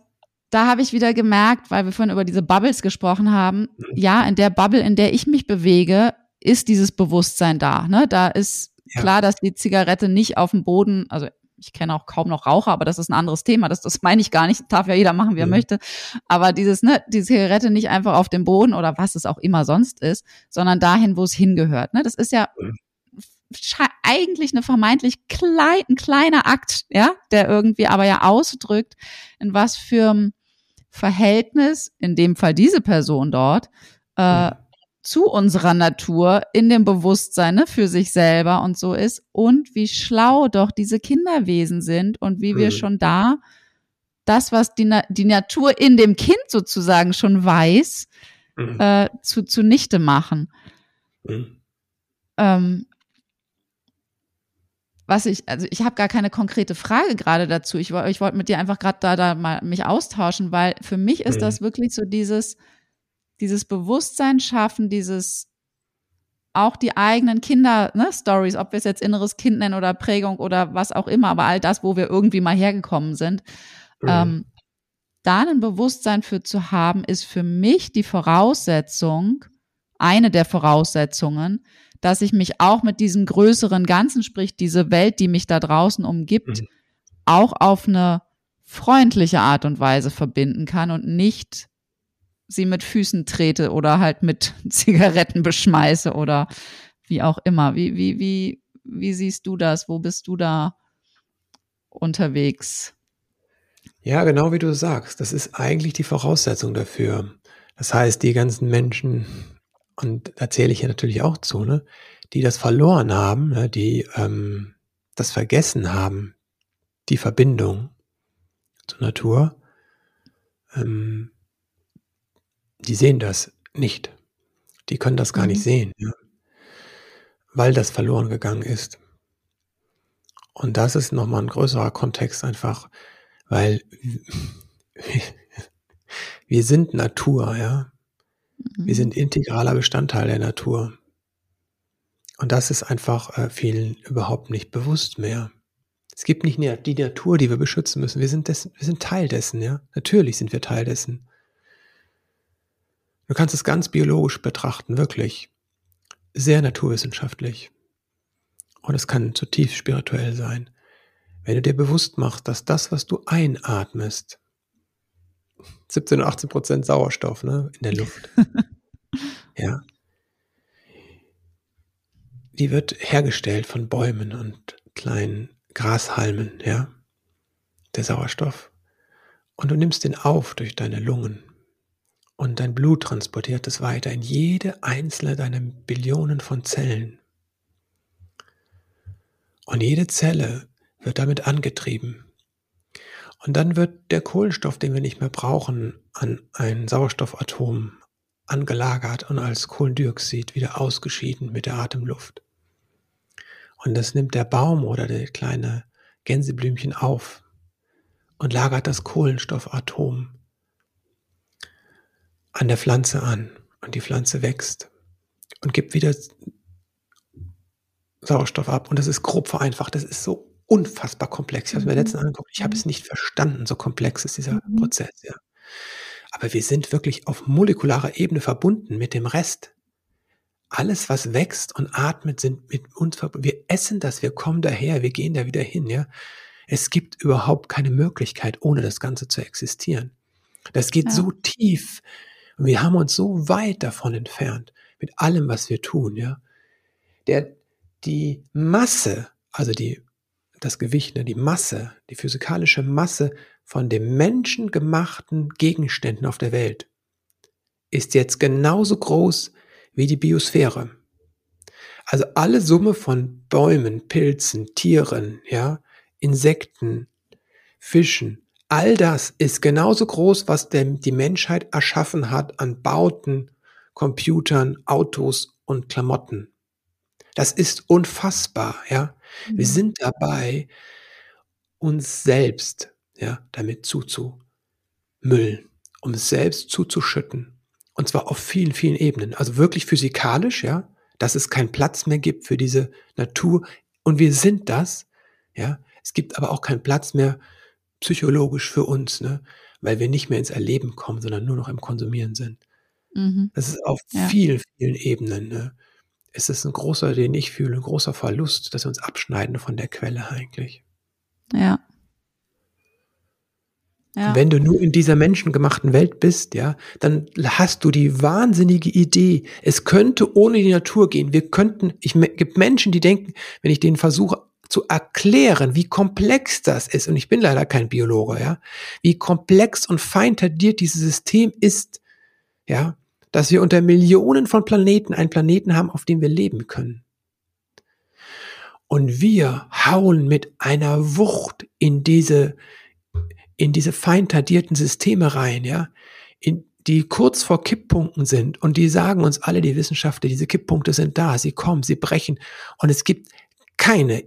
da habe ich wieder gemerkt, weil wir vorhin über diese Bubbles gesprochen haben, mhm. ja, in der Bubble, in der ich mich bewege, ist dieses Bewusstsein da. Ne? Da ist ja. klar, dass die Zigarette nicht auf dem Boden, also ich kenne auch kaum noch Raucher, aber das ist ein anderes Thema. Das, das meine ich gar nicht. Darf ja jeder machen, wie er mhm. möchte. Aber dieses, ne, die Zigarette nicht einfach auf dem Boden oder was es auch immer sonst ist, sondern dahin, wo es hingehört. Ne? Das ist ja eigentlich eine vermeintlich klein, ein kleiner Akt, ja, der irgendwie aber ja ausdrückt, in was für Verhältnis, in dem Fall diese Person dort, äh, mhm zu unserer Natur in dem Bewusstsein ne, für sich selber und so ist und wie schlau doch diese Kinderwesen sind und wie wir mhm. schon da das, was die, Na die Natur in dem Kind sozusagen schon weiß, mhm. äh, zu, zunichte machen. Mhm. Ähm, was ich, also ich habe gar keine konkrete Frage gerade dazu. Ich, ich wollte mit dir einfach gerade da, da mal mich austauschen, weil für mich ist mhm. das wirklich so dieses, dieses Bewusstsein schaffen, dieses auch die eigenen Kinder-Stories, ne, ob wir es jetzt inneres Kind nennen oder Prägung oder was auch immer, aber all das, wo wir irgendwie mal hergekommen sind, mhm. ähm, da ein Bewusstsein für zu haben, ist für mich die Voraussetzung, eine der Voraussetzungen, dass ich mich auch mit diesem größeren Ganzen, sprich diese Welt, die mich da draußen umgibt, mhm. auch auf eine freundliche Art und Weise verbinden kann und nicht sie mit Füßen trete oder halt mit Zigaretten beschmeiße oder wie auch immer. Wie, wie, wie, wie siehst du das? Wo bist du da unterwegs? Ja, genau wie du sagst. Das ist eigentlich die Voraussetzung dafür. Das heißt, die ganzen Menschen, und da zähle ich ja natürlich auch zu, ne, die das verloren haben, ne, die ähm, das vergessen haben, die Verbindung zur Natur, ähm, die sehen das nicht. Die können das gar mhm. nicht sehen, ja? weil das verloren gegangen ist. Und das ist nochmal ein größerer Kontext einfach, weil wir sind Natur, ja. Wir mhm. sind integraler Bestandteil der Natur. Und das ist einfach äh, vielen überhaupt nicht bewusst mehr. Es gibt nicht mehr die Natur, die wir beschützen müssen. Wir sind, dessen, wir sind Teil dessen, ja. Natürlich sind wir Teil dessen. Du kannst es ganz biologisch betrachten, wirklich. Sehr naturwissenschaftlich. Und es kann zutiefst spirituell sein. Wenn du dir bewusst machst, dass das, was du einatmest, 17 oder 18 Prozent Sauerstoff ne, in der Luft, ja, die wird hergestellt von Bäumen und kleinen Grashalmen, ja, der Sauerstoff. Und du nimmst den auf durch deine Lungen und dein Blut transportiert es weiter in jede einzelne deiner Billionen von Zellen. Und jede Zelle wird damit angetrieben. Und dann wird der Kohlenstoff, den wir nicht mehr brauchen, an ein Sauerstoffatom angelagert und als Kohlendioxid wieder ausgeschieden mit der Atemluft. Und das nimmt der Baum oder der kleine Gänseblümchen auf und lagert das Kohlenstoffatom an der Pflanze an und die Pflanze wächst und gibt wieder Sauerstoff ab. Und das ist grob vereinfacht. Das ist so unfassbar komplex. Ich habe es mir mhm. letztens angeguckt. Ich habe es nicht verstanden. So komplex ist dieser mhm. Prozess. Ja. Aber wir sind wirklich auf molekularer Ebene verbunden mit dem Rest. Alles, was wächst und atmet, sind mit uns verbunden. Wir essen das, wir kommen daher, wir gehen da wieder hin. Ja. Es gibt überhaupt keine Möglichkeit, ohne das Ganze zu existieren. Das geht ja. so tief und wir haben uns so weit davon entfernt, mit allem, was wir tun, ja. Der, die Masse, also die, das Gewicht, ne, die Masse, die physikalische Masse von den menschengemachten Gegenständen auf der Welt ist jetzt genauso groß wie die Biosphäre. Also alle Summe von Bäumen, Pilzen, Tieren, ja, Insekten, Fischen, all das ist genauso groß, was denn die Menschheit erschaffen hat an Bauten, Computern, Autos und Klamotten. Das ist unfassbar, ja. Mhm. Wir sind dabei, uns selbst, ja, damit zuzumüllen, um es selbst zuzuschütten. Und zwar auf vielen, vielen Ebenen. Also wirklich physikalisch, ja, dass es keinen Platz mehr gibt für diese Natur. Und wir sind das, ja. Es gibt aber auch keinen Platz mehr psychologisch für uns, ne? weil wir nicht mehr ins Erleben kommen, sondern nur noch im Konsumieren sind. Mhm. Das ist auf ja. vielen, vielen Ebenen. Ne? ist es ein großer, den ich fühle, ein großer Verlust, dass wir uns abschneiden von der Quelle eigentlich. Ja. Ja. Wenn du nur in dieser menschengemachten Welt bist, ja, dann hast du die wahnsinnige Idee, es könnte ohne die Natur gehen. Wir könnten, ich gibt Menschen, die denken, wenn ich denen versuche zu erklären, wie komplex das ist, und ich bin leider kein Biologe, ja, wie komplex und fein tradiert dieses System ist, ja, dass wir unter Millionen von Planeten einen Planeten haben, auf dem wir leben können. Und wir hauen mit einer Wucht in diese, in diese fein tradierten Systeme rein, ja, in, die kurz vor Kipppunkten sind und die sagen uns alle, die Wissenschaftler, diese Kipppunkte sind da, sie kommen, sie brechen und es gibt keine,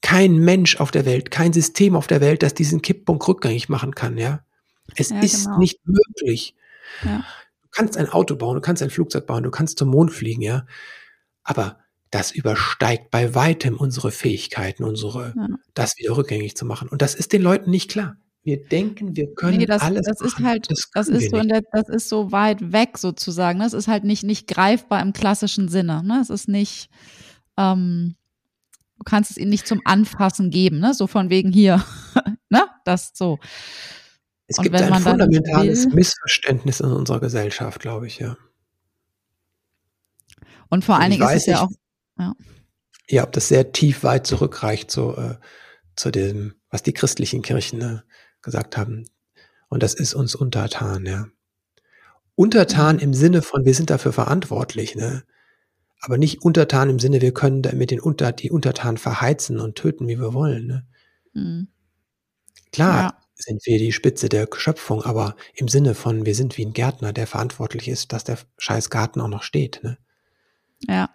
kein Mensch auf der Welt, kein System auf der Welt, das diesen Kipppunkt rückgängig machen kann, ja. Es ja, ist genau. nicht möglich. Ja kannst ein Auto bauen, du kannst ein Flugzeug bauen, du kannst zum Mond fliegen, ja. Aber das übersteigt bei weitem unsere Fähigkeiten, unsere, ja. das wieder rückgängig zu machen. Und das ist den Leuten nicht klar. Wir denken, wir können nee, das, alles. Das ist halt, das, das ist so der, das ist so weit weg sozusagen. Das ist halt nicht, nicht greifbar im klassischen Sinne. Ne? Es ist nicht, ähm, du kannst es ihnen nicht zum Anfassen geben, ne? So von wegen hier, ne? Das so. Es und gibt ein fundamentales will, Missverständnis in unserer Gesellschaft, glaube ich, ja. Und vor allen Dingen ist es ja auch. Ja. ja, ob das sehr tief weit zurückreicht so, äh, zu dem, was die christlichen Kirchen ne, gesagt haben. Und das ist uns untertan, ja. Untertan mhm. im Sinne von, wir sind dafür verantwortlich, ne? Aber nicht untertan im Sinne, wir können damit den Unter, die Untertanen verheizen und töten, wie wir wollen, ne? Mhm. Klar, ja sind wir die Spitze der Schöpfung, aber im Sinne von, wir sind wie ein Gärtner, der verantwortlich ist, dass der scheiß Garten auch noch steht. Ne? Ja.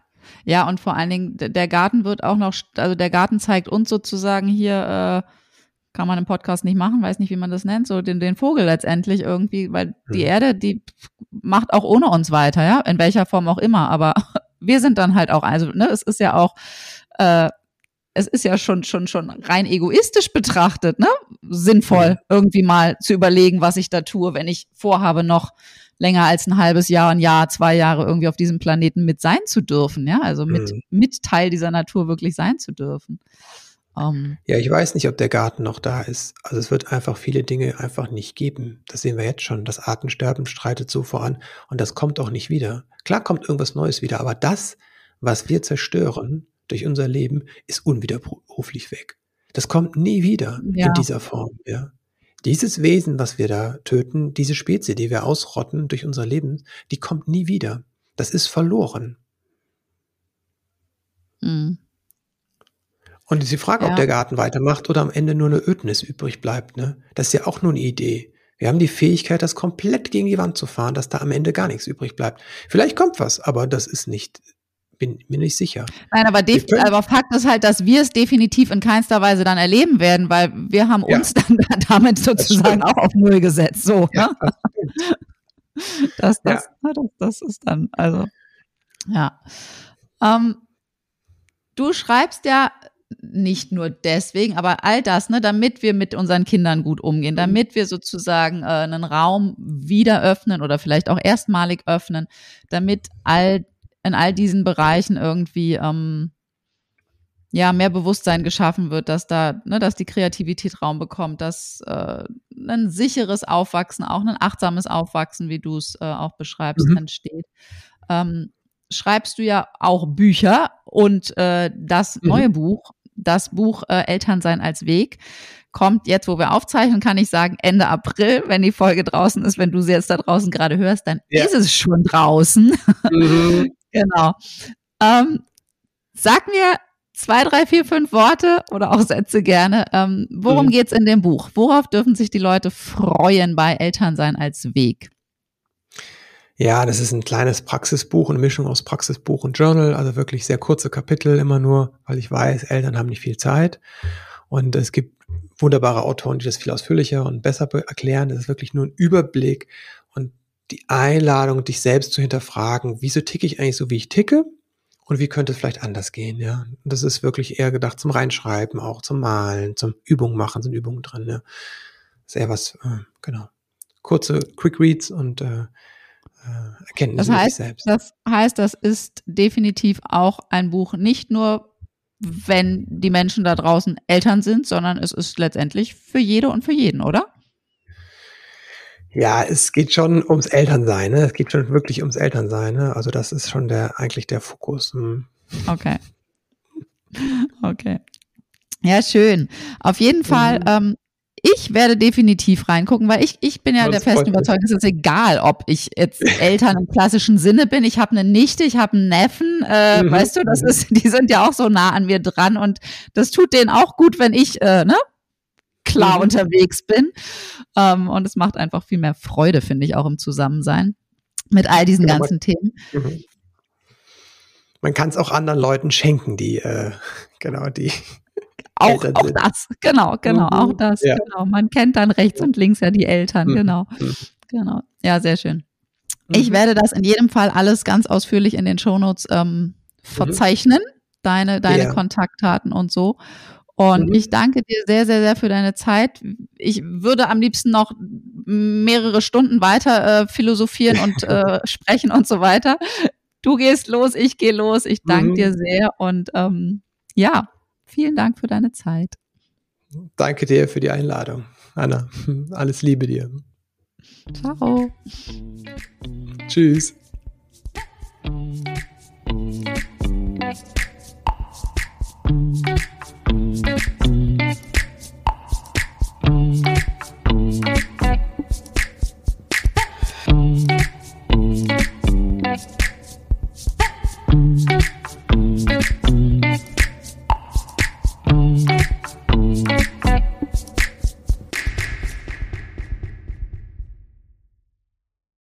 Ja, und vor allen Dingen, der Garten wird auch noch, also der Garten zeigt uns sozusagen hier, äh, kann man im Podcast nicht machen, weiß nicht, wie man das nennt, so den, den Vogel letztendlich irgendwie, weil die hm. Erde, die macht auch ohne uns weiter, ja, in welcher Form auch immer, aber wir sind dann halt auch, also, ne, es ist ja auch, äh, es ist ja schon, schon, schon rein egoistisch betrachtet, ne? Sinnvoll, irgendwie mal zu überlegen, was ich da tue, wenn ich vorhabe, noch länger als ein halbes Jahr, ein Jahr, zwei Jahre irgendwie auf diesem Planeten mit sein zu dürfen, ja? Also mit, mhm. mit Teil dieser Natur wirklich sein zu dürfen. Um, ähm. ja, ich weiß nicht, ob der Garten noch da ist. Also es wird einfach viele Dinge einfach nicht geben. Das sehen wir jetzt schon. Das Artensterben streitet so voran und das kommt auch nicht wieder. Klar kommt irgendwas Neues wieder, aber das, was wir zerstören, durch unser Leben ist unwiderruflich weg. Das kommt nie wieder ja. in dieser Form. Ja. Dieses Wesen, was wir da töten, diese Spezie, die wir ausrotten durch unser Leben, die kommt nie wieder. Das ist verloren. Mhm. Und ist die Frage, ja. ob der Garten weitermacht oder am Ende nur eine Ödnis übrig bleibt. Ne? Das ist ja auch nur eine Idee. Wir haben die Fähigkeit, das komplett gegen die Wand zu fahren, dass da am Ende gar nichts übrig bleibt. Vielleicht kommt was, aber das ist nicht bin mir nicht sicher. Nein, aber, aber Fakt ist halt, dass wir es definitiv in keinster Weise dann erleben werden, weil wir haben ja. uns dann damit sozusagen auch auf Null gesetzt. So, ja, ne? das, das, ja. das, das, ist dann, also, ja. Ähm, du schreibst ja nicht nur deswegen, aber all das, ne, damit wir mit unseren Kindern gut umgehen, damit wir sozusagen äh, einen Raum wieder öffnen oder vielleicht auch erstmalig öffnen, damit all in all diesen Bereichen irgendwie ähm, ja mehr Bewusstsein geschaffen wird, dass da, ne, dass die Kreativität Raum bekommt, dass äh, ein sicheres Aufwachsen, auch ein achtsames Aufwachsen, wie du es äh, auch beschreibst, mhm. entsteht. Ähm, schreibst du ja auch Bücher und äh, das mhm. neue Buch, das Buch äh, Elternsein als Weg, kommt jetzt, wo wir aufzeichnen, kann ich sagen, Ende April, wenn die Folge draußen ist, wenn du sie jetzt da draußen gerade hörst, dann ja. ist es schon draußen. Mhm. Genau. Ähm, sag mir zwei, drei, vier, fünf Worte oder auch Sätze gerne. Ähm, worum mhm. geht's in dem Buch? Worauf dürfen sich die Leute freuen bei Elternsein als Weg? Ja, das ist ein kleines Praxisbuch, eine Mischung aus Praxisbuch und Journal, also wirklich sehr kurze Kapitel immer nur, weil ich weiß, Eltern haben nicht viel Zeit. Und es gibt wunderbare Autoren, die das viel ausführlicher und besser erklären. Das ist wirklich nur ein Überblick die Einladung, dich selbst zu hinterfragen, wieso ticke ich eigentlich so, wie ich ticke? Und wie könnte es vielleicht anders gehen, ja? Und das ist wirklich eher gedacht zum Reinschreiben, auch zum Malen, zum Übungen machen, sind Übungen drin, ja. Sehr was, äh, genau. Kurze Quick Reads und äh, Erkenntnis das heißt, selbst. Das heißt, das ist definitiv auch ein Buch, nicht nur wenn die Menschen da draußen Eltern sind, sondern es ist letztendlich für jede und für jeden, oder? Ja, es geht schon ums Elternsein, ne? Es geht schon wirklich ums Elternsein, ne? Also das ist schon der eigentlich der Fokus. Hm. Okay. Okay. Ja, schön. Auf jeden Fall, mhm. ähm, ich werde definitiv reingucken, weil ich, ich bin ja das der festen Überzeugung, es ist egal, ob ich jetzt Eltern im klassischen Sinne bin. Ich habe eine Nichte, ich habe einen Neffen, äh, mhm. weißt du, das ist, die sind ja auch so nah an mir dran und das tut denen auch gut, wenn ich, äh, ne, klar mhm. unterwegs bin. Ähm, und es macht einfach viel mehr Freude, finde ich, auch im Zusammensein mit all diesen genau, ganzen Themen. Mhm. Man kann es auch anderen Leuten schenken, die, äh, genau, die auch, auch das, genau, genau, mhm. auch das, ja. genau. Man kennt dann rechts und links ja die Eltern, mhm. genau. Mhm. Genau. Ja, sehr schön. Ich mhm. werde das in jedem Fall alles ganz ausführlich in den Shownotes ähm, mhm. verzeichnen, deine, deine ja. Kontaktdaten und so. Und mhm. ich danke dir sehr, sehr, sehr für deine Zeit. Ich würde am liebsten noch mehrere Stunden weiter äh, philosophieren und äh, sprechen und so weiter. Du gehst los, ich gehe los. Ich danke dir sehr und ähm, ja, Vielen Dank für deine Zeit. Danke dir für die Einladung, Anna. Alles Liebe dir. Ciao. Tschüss.